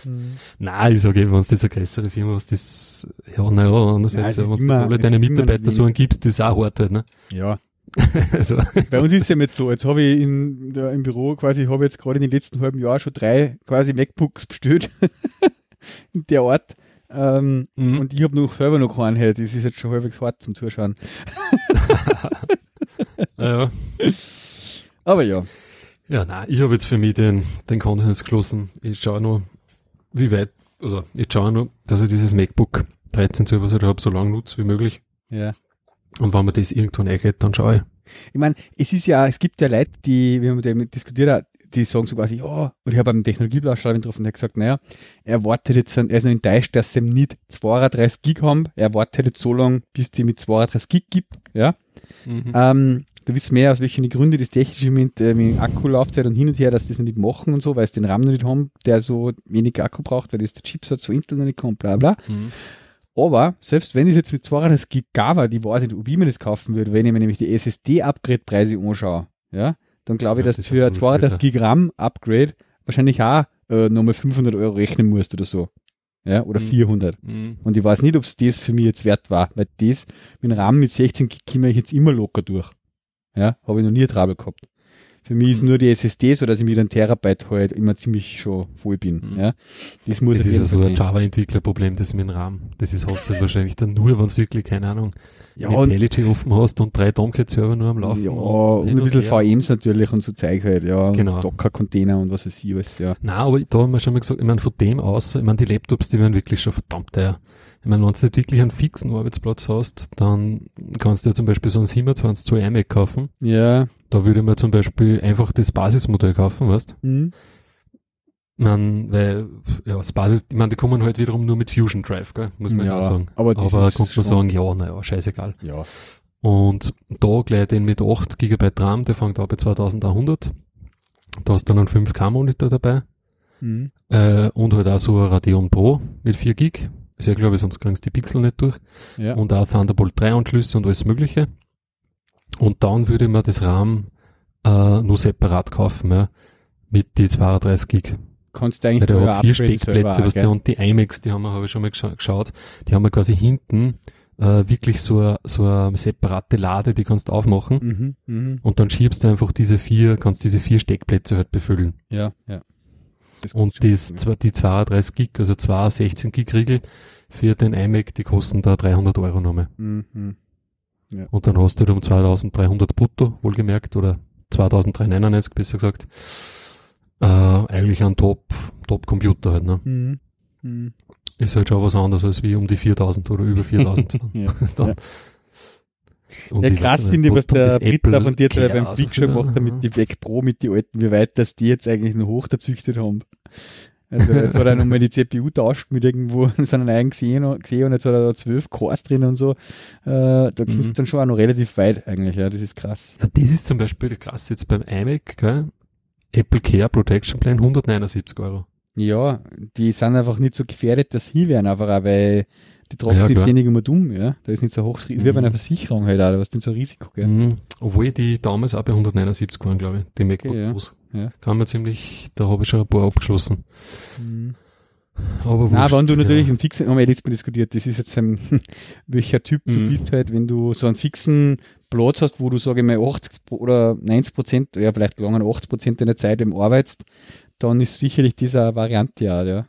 hm. Nein, ich sage eben, wenn es diese größere Firma was das, ja, naja, andererseits, ja, wenn du alle deine Mitarbeiter so angibst, das ist auch hart halt, ne? Ja. also. Bei uns ist es ja nicht so. Jetzt habe ich in der, im Büro quasi, habe jetzt gerade in den letzten halben Jahren schon drei quasi MacBooks bestellt. in der Art. Ähm, mhm. Und ich habe noch selber noch keinen halt. Das ist jetzt schon halbwegs hart zum Zuschauen. ja. Aber ja. Ja, nein, ich habe jetzt für mich den, den Konsens geschlossen. Ich schaue nur, wie weit, also ich schaue nur, dass ich dieses MacBook 13 Zoll, was ich da habe, so lange nutze wie möglich. Ja. Und wenn man das irgendwann eingeht, dann schaue ich. Ich meine, es ist ja, es gibt ja Leute, die, wenn man damit diskutiert, die sagen so quasi, ja, und ich habe einen Technologieblauscher getroffen, der hat gesagt, naja, er wartet jetzt, er ist noch enttäuscht, dass sie ihm nicht 32 Gig haben, er wartet jetzt so lange, bis die mit 32 Gig gibt, ja. Mhm. Ähm, du wisst mehr, aus welchen Gründen das technische mit, äh, mit Akkulaufzeit und hin und her, dass die das noch nicht machen und so, weil sie den RAM noch nicht haben, der so wenig Akku braucht, weil das der Chipsatz so Intel noch nicht kommt, bla bla. Mhm. Aber selbst wenn ich jetzt mit 200 Gig Gava, die weiß nicht, ob ich mir das kaufen würde, wenn ich mir nämlich die SSD-Upgrade-Preise anschaue, ja, dann glaube ich, dass das für 200 Gig RAM-Upgrade wahrscheinlich auch äh, nochmal 500 Euro rechnen musst oder so. Ja, oder mhm. 400. Mhm. Und ich weiß nicht, ob es das für mich jetzt wert war, weil das mit RAM mit 16 Gig komme ich jetzt immer locker durch. Ja, habe ich noch nie Trouble gehabt. Für mich ist nur die SSD so, dass ich mit einem Terabyte halt immer ziemlich schon voll bin. Mhm. Ja, das muss das ist also ein Java-Entwicklerproblem, das mit dem RAM. Das ist hast du wahrscheinlich dann nur, wenn du wirklich, keine Ahnung, ja, IntelliJ offen hast und drei Tomcat-Server nur am Laufen. Ja, und, und ein bisschen VMs natürlich und so Zeug halt, ja. Genau. Docker-Container und was weiß ich alles, ja. Nein, aber da haben wir schon mal gesagt, ich meine, von dem aus, ich meine, die Laptops, die werden wirklich schon verdammt teuer. Ich meine, wenn du nicht wirklich einen fixen Arbeitsplatz hast, dann kannst du ja zum Beispiel so einen 27 Zoll iMac kaufen. Ja. Da würde man zum Beispiel einfach das Basismodell kaufen, weißt? Mhm. Man, weil, ja, das Basis, ich meine, die kommen halt wiederum nur mit Fusion Drive, gell? muss man ja, auch sagen. Aber, aber kommt man sagen, ja, naja, scheißegal. Ja. Und da gleich den mit 8 GB RAM, der fängt auch bei 2100. Da hast du dann einen 5K Monitor dabei. Mhm. Äh, und halt auch so ein Radeon Pro mit 4 GB. Ist ja glaube sonst kriegst du die Pixel nicht durch. Ja. Und auch Thunderbolt 3 Anschlüsse und alles mögliche. Und dann würde man das RAM äh, nur separat kaufen, ja, mit die 32 Gig. Kannst du eigentlich Weil der hat vier Steckplätze, was der und die iMacs, die haben wir, habe ich schon mal geschaut, die haben wir quasi hinten äh, wirklich so eine, so eine separate Lade, die kannst du aufmachen mhm, mh. und dann schiebst du einfach diese vier, kannst diese vier Steckplätze halt befüllen. Ja, ja. Das und das, ja. die 32 Gig, also zwei 16 Gig Riegel für den iMac, die kosten da 300 Euro nochmal. Mhm. Ja. Und dann hast du um 2300 brutto, wohlgemerkt, oder 2399 besser gesagt, äh, eigentlich ein Top, Top Computer halt, ne? Mhm. Mhm. Ist halt schon was anderes als wie um die 4000 oder über 4000. ja. Dann, ja, krass finde ich, was der Brit da von dir beim Freak Show gemacht hat mit die Weg Pro, mit die alten, wie weit das die jetzt eigentlich noch hoch dazüchtet haben. Also jetzt hat er nochmal die CPU tauscht mit irgendwo so einen eigenen gesehen, gesehen und jetzt hat er da zwölf Cores drin und so. Äh, da kommt mhm. dann schon auch noch relativ weit eigentlich, ja, das ist krass. Ja, das ist zum Beispiel krass jetzt beim iMac, gell? Apple Care Protection Plan 179 Euro. Ja, die sind einfach nicht so gefährdet, dass sie werden, einfach auch, weil die tragen ja, die ständig immer dumm, ja. Da ist nicht so hoch, mhm. wie bei einer. Versicherung halt auch, was denn so ein Risiko, gell. Mhm. Obwohl die damals auch bei 179 waren, glaube ich, die MacBook okay, Pros. Ja. ja. Kann man ziemlich, da habe ich schon ein paar abgeschlossen. Mhm. Aber Nein, wenn du natürlich ja. einen fixen, haben wir jetzt mal diskutiert, das ist jetzt ein, welcher Typ mhm. du bist halt, wenn du so einen fixen Platz hast, wo du, sage ich mal, 80 oder 90 Prozent, ja, vielleicht lange 80 Prozent deiner Zeit im arbeitest, dann ist sicherlich diese Variante ja, ja.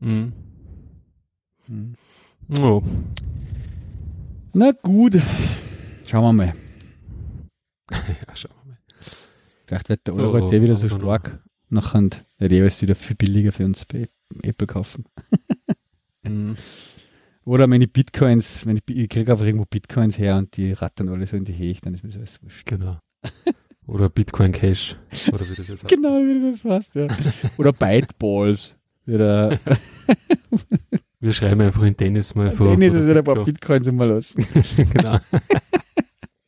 Mhm. Oh. Na gut. Schauen wir mal. ja, schauen wir mal. Vielleicht wird der so, Euro jetzt eh wieder so stark. Nachher wird jeweils wieder viel billiger für uns bei Apple kaufen. mhm. Oder meine Bitcoins, wenn ich, kriege einfach irgendwo Bitcoins her und die rattern alle so in die Höhe, dann ist mir das alles wurscht. Genau. Oder Bitcoin Cash. Oder wie das jetzt heißt. Genau, wie das heißt, ja. Oder Byteballs. Wieder. Wir schreiben einfach in Tennis mal vor. Tennis ist ein paar Bitcoins immer los. genau.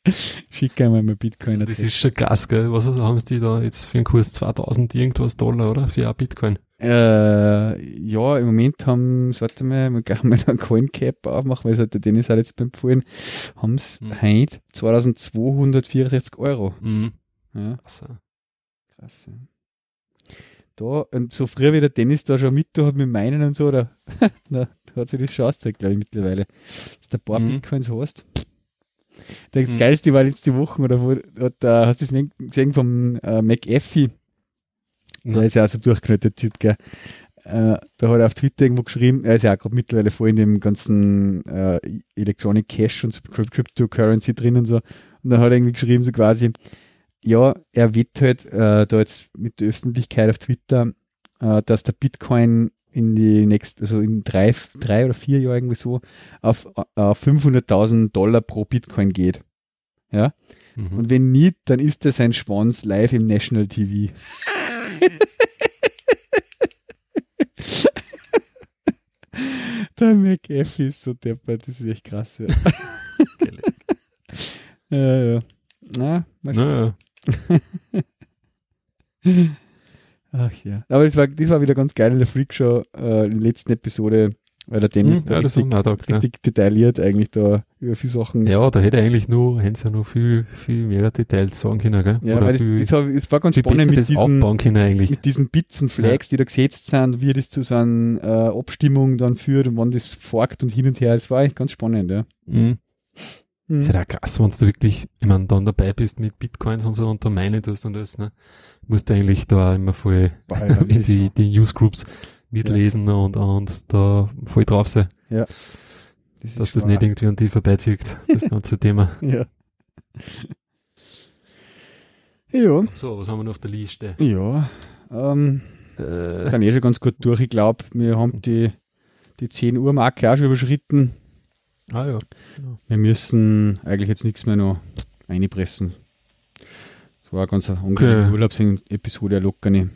Schick einmal mal Bitcoin. Das ist schon krass, gell? Was haben sie da jetzt für einen Kurs? 2000 irgendwas Dollar, oder? Für ein Bitcoin? Äh, ja, im Moment haben, warte mal, wir gehen mal einen CoinCap aufmachen, weil es hat der Dennis auch jetzt beim Empfohlen, haben es mhm. heute 2264 Euro. Mhm. Ja. Krass. Krass. Ja. Da, und so früher wie der Dennis da schon mit da hat mit meinen und so, da, da hat sich das schon ausgezeigt, glaube ich, mittlerweile. Dass du ein paar mhm. Bitcoins hast. Das mhm. geilste war letzte Woche, oder wo, da hast du das gesehen vom äh, McAfee. Mhm. Der ist ja auch so durchgeknallt, Typ, gell. Äh, da hat er auf Twitter irgendwo geschrieben, er ist ja auch gerade mittlerweile voll in dem ganzen äh, Electronic Cash und so Cryptocurrency drin und so. Und dann hat er irgendwie geschrieben, so quasi, ja, er wird halt äh, da jetzt mit der Öffentlichkeit auf Twitter, äh, dass der Bitcoin in die nächsten, also in drei, drei oder vier Jahren irgendwie so auf, auf 500.000 Dollar pro Bitcoin geht. Ja. Mhm. Und wenn nicht, dann ist das ein Schwanz live im National TV. der McAfee ist so deppert, das ist echt krass, ja. ja, ja. Na, mal schauen. Ach ja. Aber das war, das war wieder ganz geil in der Freakshow, äh, in der letzten Episode, weil der Dennis hm, da ja, richtig, Nadok, richtig ja. detailliert eigentlich da über viele Sachen. Ja, da hätte er eigentlich nur, hätten sie ja noch viel, viel mehr Details sagen können, gell? Ja, Oder weil viel, das, das, war ganz spannend mit diesen, aufbauen können mit diesen Bits und Flags, die da gesetzt sind, wie das zu so einer äh, Abstimmung dann führt und wann das forkt und hin und her. Das war eigentlich ganz spannend, ja. Mhm. Mhm. Das ist ja krass, wenn du wirklich, ich meine, dann dabei bist mit Bitcoins und so und da meine tust und das, ne? Musst du eigentlich da immer voll in die, die Newsgroups mitlesen ja. und, und da voll drauf sein. Ja. Das dass das nicht irgendwie an die vorbeizieht, das ganze Thema. Ja. Ja. So, was haben wir noch auf der Liste? Ja, ähm, äh, kann eh schon ganz gut durch. Ich glaube, wir haben die, die 10 Uhr Marke auch schon überschritten. Ah ja. Wir müssen eigentlich jetzt nichts mehr noch einpressen. Das war eine ganz angenehme okay. Urlaubsepisode, locker nicht.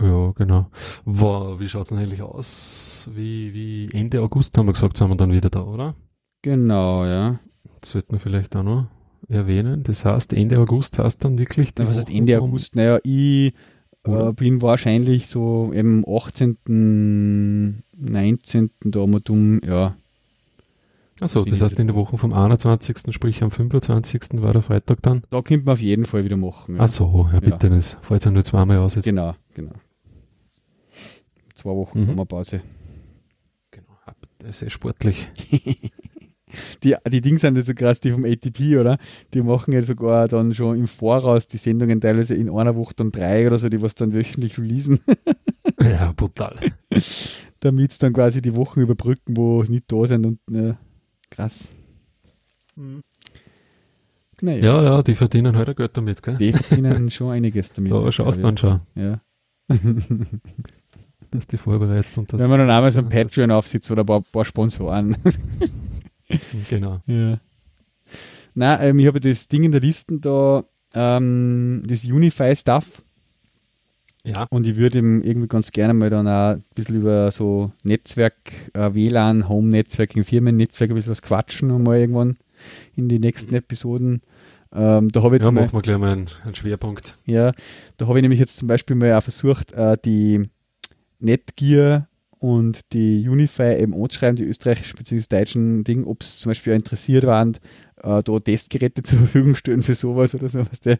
Ja, genau. War, wie schaut es denn eigentlich aus? Wie, wie Ende August haben wir gesagt, sind wir dann wieder da, oder? Genau, ja. Das sollten wir vielleicht auch noch erwähnen. Das heißt, Ende August heißt dann wirklich die Was heißt Ende August? Naja, ich äh, bin wahrscheinlich so im 18., 19. da mal dumm, ja, Achso, das heißt in der Woche vom 21., sprich am 25. war der Freitag dann? Da könnte man auf jeden Fall wieder machen. Ja. Achso, ja bitte, ja. das fällt ja nur zweimal aus jetzt. Genau, genau. Zwei Wochen mhm. Sommerpause. Genau, sehr sportlich. die, die Dinge sind ja so krass, die vom ATP, oder? Die machen ja sogar dann schon im Voraus die Sendungen teilweise in einer Woche dann drei oder so, die was dann wöchentlich releasen. ja, brutal. Damit es dann quasi die Wochen überbrücken, wo es nicht da sind und äh, Krass. Hm. Naja. Ja, ja, die verdienen heute halt Geld damit, gell? Die verdienen schon einiges damit. Da schaust du dann schon. Ja. dass die vorbereitet und Wenn man dann einmal so ein Patreon aufsitzt oder ein paar, paar Sponsoren. genau. Ja. Na, ähm, ich habe das Ding in der Liste da, ähm, das Unify Stuff. Ja. Und ich würde ihm irgendwie ganz gerne mal dann auch ein bisschen über so Netzwerk, äh, WLAN, Home-Netzwerk, Firmennetzwerk ein bisschen was quatschen und mal irgendwann in die nächsten mhm. Episoden. Ähm, da habe ich ja, machen wir gleich mal einen, einen, Schwerpunkt. Ja, da habe ich nämlich jetzt zum Beispiel mal auch versucht, äh, die Netgear und die Unify eben anzuschreiben, die österreichischen bzw. deutschen Dinge, ob es zum Beispiel auch interessiert waren, äh, da Testgeräte zur Verfügung stellen für sowas oder so. Was der, äh,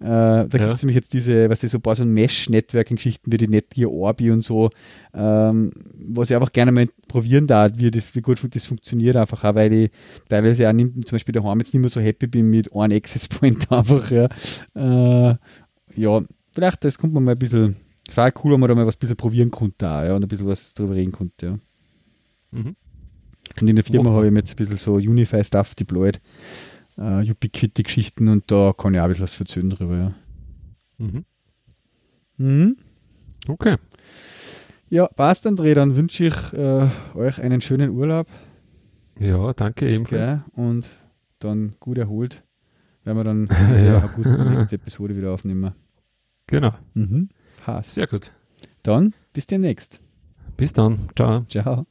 da ja. gibt es nämlich jetzt diese, was so ein paar so Mesh-Networking-Geschichten wie die Netgear Orbi und so, ähm, was ich einfach gerne mal probieren darf, wie, das, wie gut das funktioniert einfach auch, weil ich teilweise auch nicht, zum Beispiel daheim jetzt nicht mehr so happy bin mit einem Access Point einfach, ja. Äh, ja, vielleicht, das kommt man mal ein bisschen, es war cool, wenn man da mal was ein bisschen probieren konnte auch, ja, und ein bisschen was drüber reden konnte, ja. Mhm. Und in der Firma habe ich mir jetzt ein bisschen so Unify-Stuff deployed, uh, Ubiquiti-Geschichten und da kann ich auch ein bisschen was erzählen drüber, ja. Mhm. Mhm. Okay. Ja, passt, André, dann wünsche ich äh, euch einen schönen Urlaub. Ja, danke ebenfalls. Okay, und dann gut erholt, wenn wir dann ja. August die nächste Episode wieder aufnehmen. Genau. Mhm. Passt. Sehr gut. Dann bis demnächst. Bis dann. Ciao. Ciao.